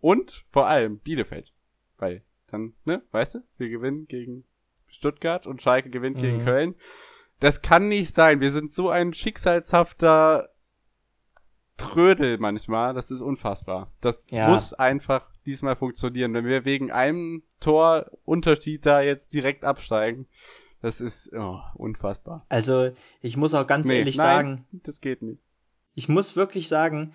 Und vor allem Bielefeld. Weil dann, ne, weißt du, wir gewinnen gegen Stuttgart und Schalke gewinnt mhm. gegen Köln. Das kann nicht sein. Wir sind so ein schicksalshafter Trödel manchmal. Das ist unfassbar. Das ja. muss einfach diesmal funktionieren. Wenn wir wegen einem Torunterschied da jetzt direkt absteigen, das ist oh, unfassbar. Also, ich muss auch ganz nee, ehrlich nein, sagen. Das geht nicht. Ich muss wirklich sagen,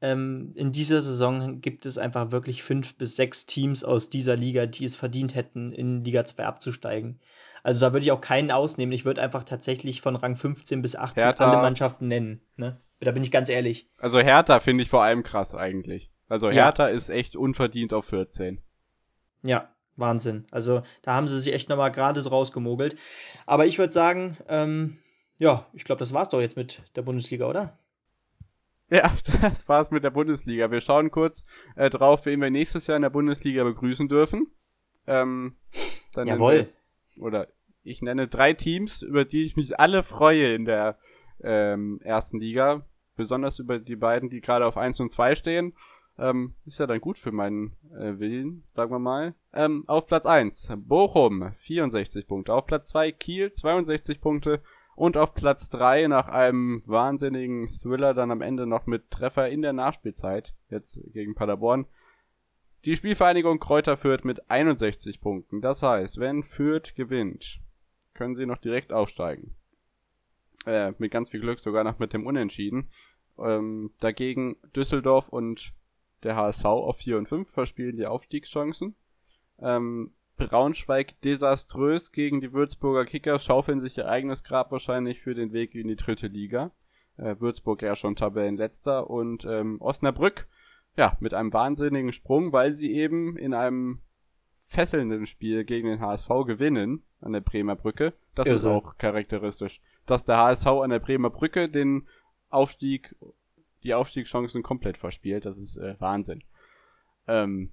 ähm, in dieser Saison gibt es einfach wirklich fünf bis sechs Teams aus dieser Liga, die es verdient hätten, in Liga 2 abzusteigen. Also da würde ich auch keinen ausnehmen. Ich würde einfach tatsächlich von Rang 15 bis 18 Hertha. alle Mannschaften nennen. Ne? Da bin ich ganz ehrlich. Also Hertha finde ich vor allem krass eigentlich. Also Hertha ja. ist echt unverdient auf 14. Ja, Wahnsinn. Also da haben sie sich echt nochmal gerade so rausgemogelt. Aber ich würde sagen, ähm, ja, ich glaube, das war's doch jetzt mit der Bundesliga, oder? Ja, das war's mit der Bundesliga. Wir schauen kurz äh, drauf, wen wir nächstes Jahr in der Bundesliga begrüßen dürfen. Ähm, dann Jawohl. Jetzt, oder ich nenne drei Teams, über die ich mich alle freue in der ähm, ersten Liga. Besonders über die beiden, die gerade auf 1 und 2 stehen. Ähm, ist ja dann gut für meinen äh, Willen, sagen wir mal. Ähm, auf Platz 1 Bochum 64 Punkte. Auf Platz 2 Kiel 62 Punkte. Und auf Platz 3 nach einem wahnsinnigen Thriller dann am Ende noch mit Treffer in der Nachspielzeit, jetzt gegen Paderborn, die Spielvereinigung Kräuter Fürth mit 61 Punkten. Das heißt, wenn Fürth gewinnt, können sie noch direkt aufsteigen. Äh, mit ganz viel Glück sogar noch mit dem Unentschieden. Ähm, dagegen Düsseldorf und der HSV auf 4 und 5 verspielen die Aufstiegschancen. Ähm, Braunschweig desaströs gegen die Würzburger Kickers schaufeln sich ihr eigenes Grab wahrscheinlich für den Weg in die dritte Liga. Äh, Würzburg ja schon Tabellenletzter und ähm, Osnabrück ja, mit einem wahnsinnigen Sprung, weil sie eben in einem fesselnden Spiel gegen den HSV gewinnen an der Bremer Brücke. Das Irre. ist auch charakteristisch. Dass der HSV an der Bremer Brücke den Aufstieg die Aufstiegschancen komplett verspielt. Das ist äh, Wahnsinn. Ähm,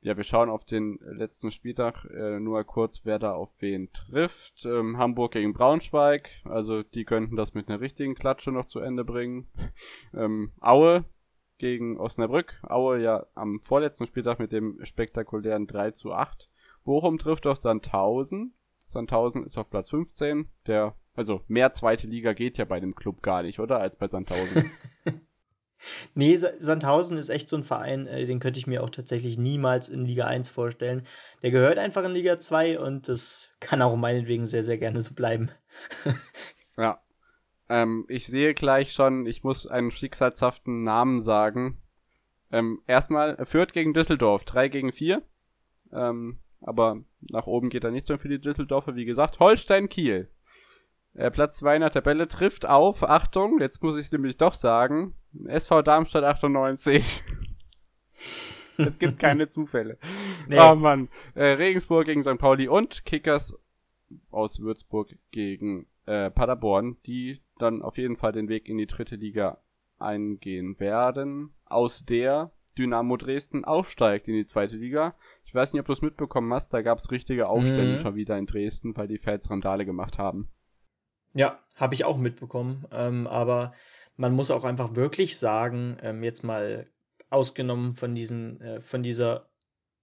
ja, wir schauen auf den letzten Spieltag äh, nur kurz, wer da auf wen trifft. Ähm, Hamburg gegen Braunschweig, also die könnten das mit einer richtigen Klatsche noch zu Ende bringen. ähm, Aue gegen Osnabrück. Aue ja am vorletzten Spieltag mit dem spektakulären 3 zu 8. Bochum trifft auf Sandhausen. Sandhausen ist auf Platz 15. Der, also mehr zweite Liga geht ja bei dem Club gar nicht, oder? Als bei Sandhausen. nee, Sandhausen ist echt so ein Verein, äh, den könnte ich mir auch tatsächlich niemals in Liga 1 vorstellen. Der gehört einfach in Liga 2 und das kann auch meinetwegen sehr, sehr gerne so bleiben. ja. Ähm, ich sehe gleich schon, ich muss einen schicksalshaften Namen sagen. Ähm, erstmal Fürth gegen Düsseldorf, 3 gegen 4. Ähm, aber nach oben geht da nichts mehr für die Düsseldorfer. Wie gesagt, Holstein Kiel. Äh, Platz 2 in der Tabelle trifft auf, Achtung, jetzt muss ich es nämlich doch sagen, SV Darmstadt 98. es gibt keine Zufälle. Nee. Oh Mann. Äh, Regensburg gegen St. Pauli und Kickers aus Würzburg gegen äh, Paderborn, die dann auf jeden Fall den Weg in die dritte Liga eingehen werden, aus der Dynamo Dresden aufsteigt in die zweite Liga. Ich weiß nicht, ob du es mitbekommen hast, da gab es richtige Aufstände mhm. schon wieder in Dresden, weil die Fans Randale gemacht haben. Ja, habe ich auch mitbekommen. Ähm, aber man muss auch einfach wirklich sagen, ähm, jetzt mal ausgenommen von diesen, äh, von dieser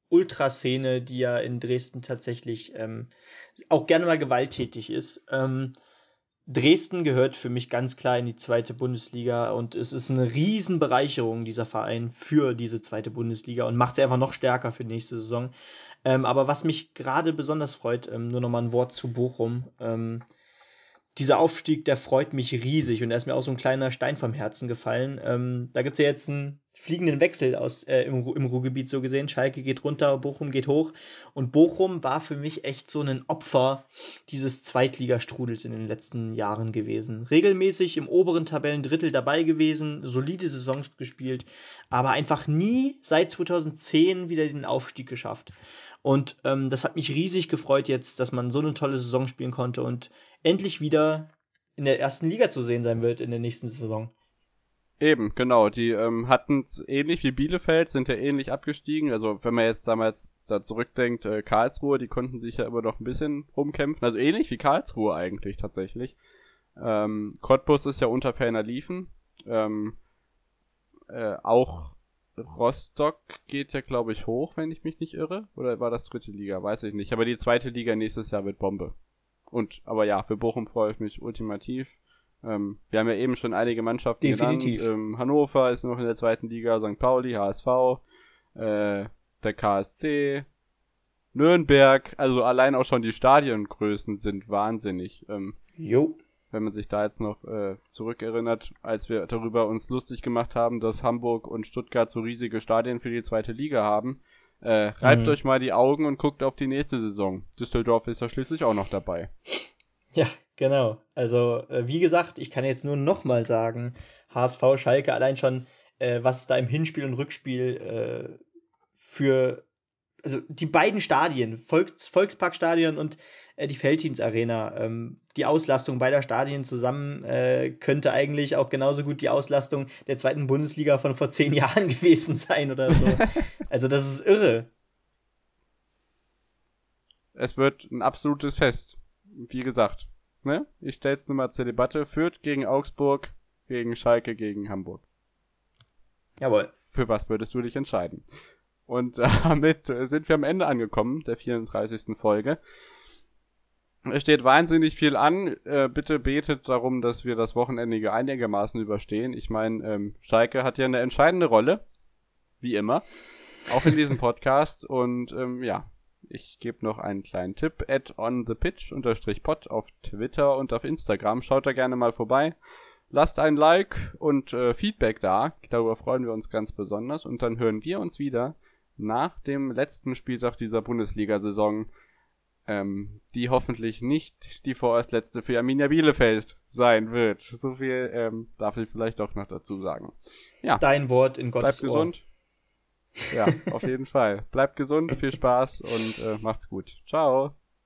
Ultraszene, die ja in Dresden tatsächlich ähm, auch gerne mal gewalttätig ist. Ähm, Dresden gehört für mich ganz klar in die zweite Bundesliga und es ist eine Riesenbereicherung dieser Verein für diese zweite Bundesliga und macht sie einfach noch stärker für die nächste Saison. Ähm, aber was mich gerade besonders freut, ähm, nur nochmal ein Wort zu Bochum. Dieser Aufstieg, der freut mich riesig und er ist mir auch so ein kleiner Stein vom Herzen gefallen. Ähm, da gibt's ja jetzt einen fliegenden Wechsel aus, äh, im, im Ruhrgebiet so gesehen. Schalke geht runter, Bochum geht hoch. Und Bochum war für mich echt so ein Opfer dieses Zweitligastrudels in den letzten Jahren gewesen. Regelmäßig im oberen Tabellendrittel dabei gewesen, solide Saisons gespielt, aber einfach nie seit 2010 wieder den Aufstieg geschafft. Und ähm, das hat mich riesig gefreut jetzt, dass man so eine tolle Saison spielen konnte und endlich wieder in der ersten Liga zu sehen sein wird in der nächsten Saison. Eben, genau. Die ähm, hatten ähnlich wie Bielefeld, sind ja ähnlich abgestiegen. Also wenn man jetzt damals da zurückdenkt, äh, Karlsruhe, die konnten sich ja immer noch ein bisschen rumkämpfen. Also ähnlich wie Karlsruhe eigentlich tatsächlich. Ähm, Cottbus ist ja unter ferner Liefen. Ähm, äh, auch Rostock geht ja, glaube ich, hoch, wenn ich mich nicht irre. Oder war das dritte Liga? Weiß ich nicht. Aber die zweite Liga nächstes Jahr wird Bombe. Und, aber ja, für Bochum freue ich mich ultimativ. Ähm, wir haben ja eben schon einige Mannschaften Definitiv. genannt. Ähm, Hannover ist noch in der zweiten Liga, St. Pauli, HSV, äh, der KSC, Nürnberg. Also allein auch schon die Stadiongrößen sind wahnsinnig. Ähm, jo. Wenn man sich da jetzt noch äh, zurückerinnert, als wir darüber uns lustig gemacht haben, dass Hamburg und Stuttgart so riesige Stadien für die zweite Liga haben. Äh, reibt mhm. euch mal die Augen und guckt auf die nächste Saison. Düsseldorf ist ja schließlich auch noch dabei. Ja, genau. Also, äh, wie gesagt, ich kann jetzt nur nochmal sagen, HSV, Schalke, allein schon, äh, was da im Hinspiel und Rückspiel äh, für, also die beiden Stadien, Volks, Volksparkstadion und die Felddienst Arena, ähm, die Auslastung beider Stadien zusammen äh, könnte eigentlich auch genauso gut die Auslastung der zweiten Bundesliga von vor zehn Jahren gewesen sein oder so. also, das ist irre. Es wird ein absolutes Fest wie gesagt, ne? Ich stell's nur mal zur Debatte. Fürth gegen Augsburg, gegen Schalke, gegen Hamburg. Jawohl. Für was würdest du dich entscheiden? Und damit sind wir am Ende angekommen, der 34. Folge. Es steht wahnsinnig viel an. Äh, bitte betet darum, dass wir das Wochenende einigermaßen überstehen. Ich meine, ähm, Schalke hat ja eine entscheidende Rolle. Wie immer. Auch in diesem Podcast. Und ähm, ja, ich gebe noch einen kleinen Tipp. Add on the pitch unterstrich pod auf Twitter und auf Instagram. Schaut da gerne mal vorbei. Lasst ein Like und äh, Feedback da. Darüber freuen wir uns ganz besonders. Und dann hören wir uns wieder nach dem letzten Spieltag dieser Bundesliga-Saison, ähm, die hoffentlich nicht die vorerst letzte für Arminia Bielefeld sein wird. So viel ähm, darf ich vielleicht auch noch dazu sagen. Ja. Dein Wort in Gottes Bleibt gesund. Ohr. Ja, auf jeden Fall. Bleibt gesund, viel Spaß und äh, macht's gut. Ciao.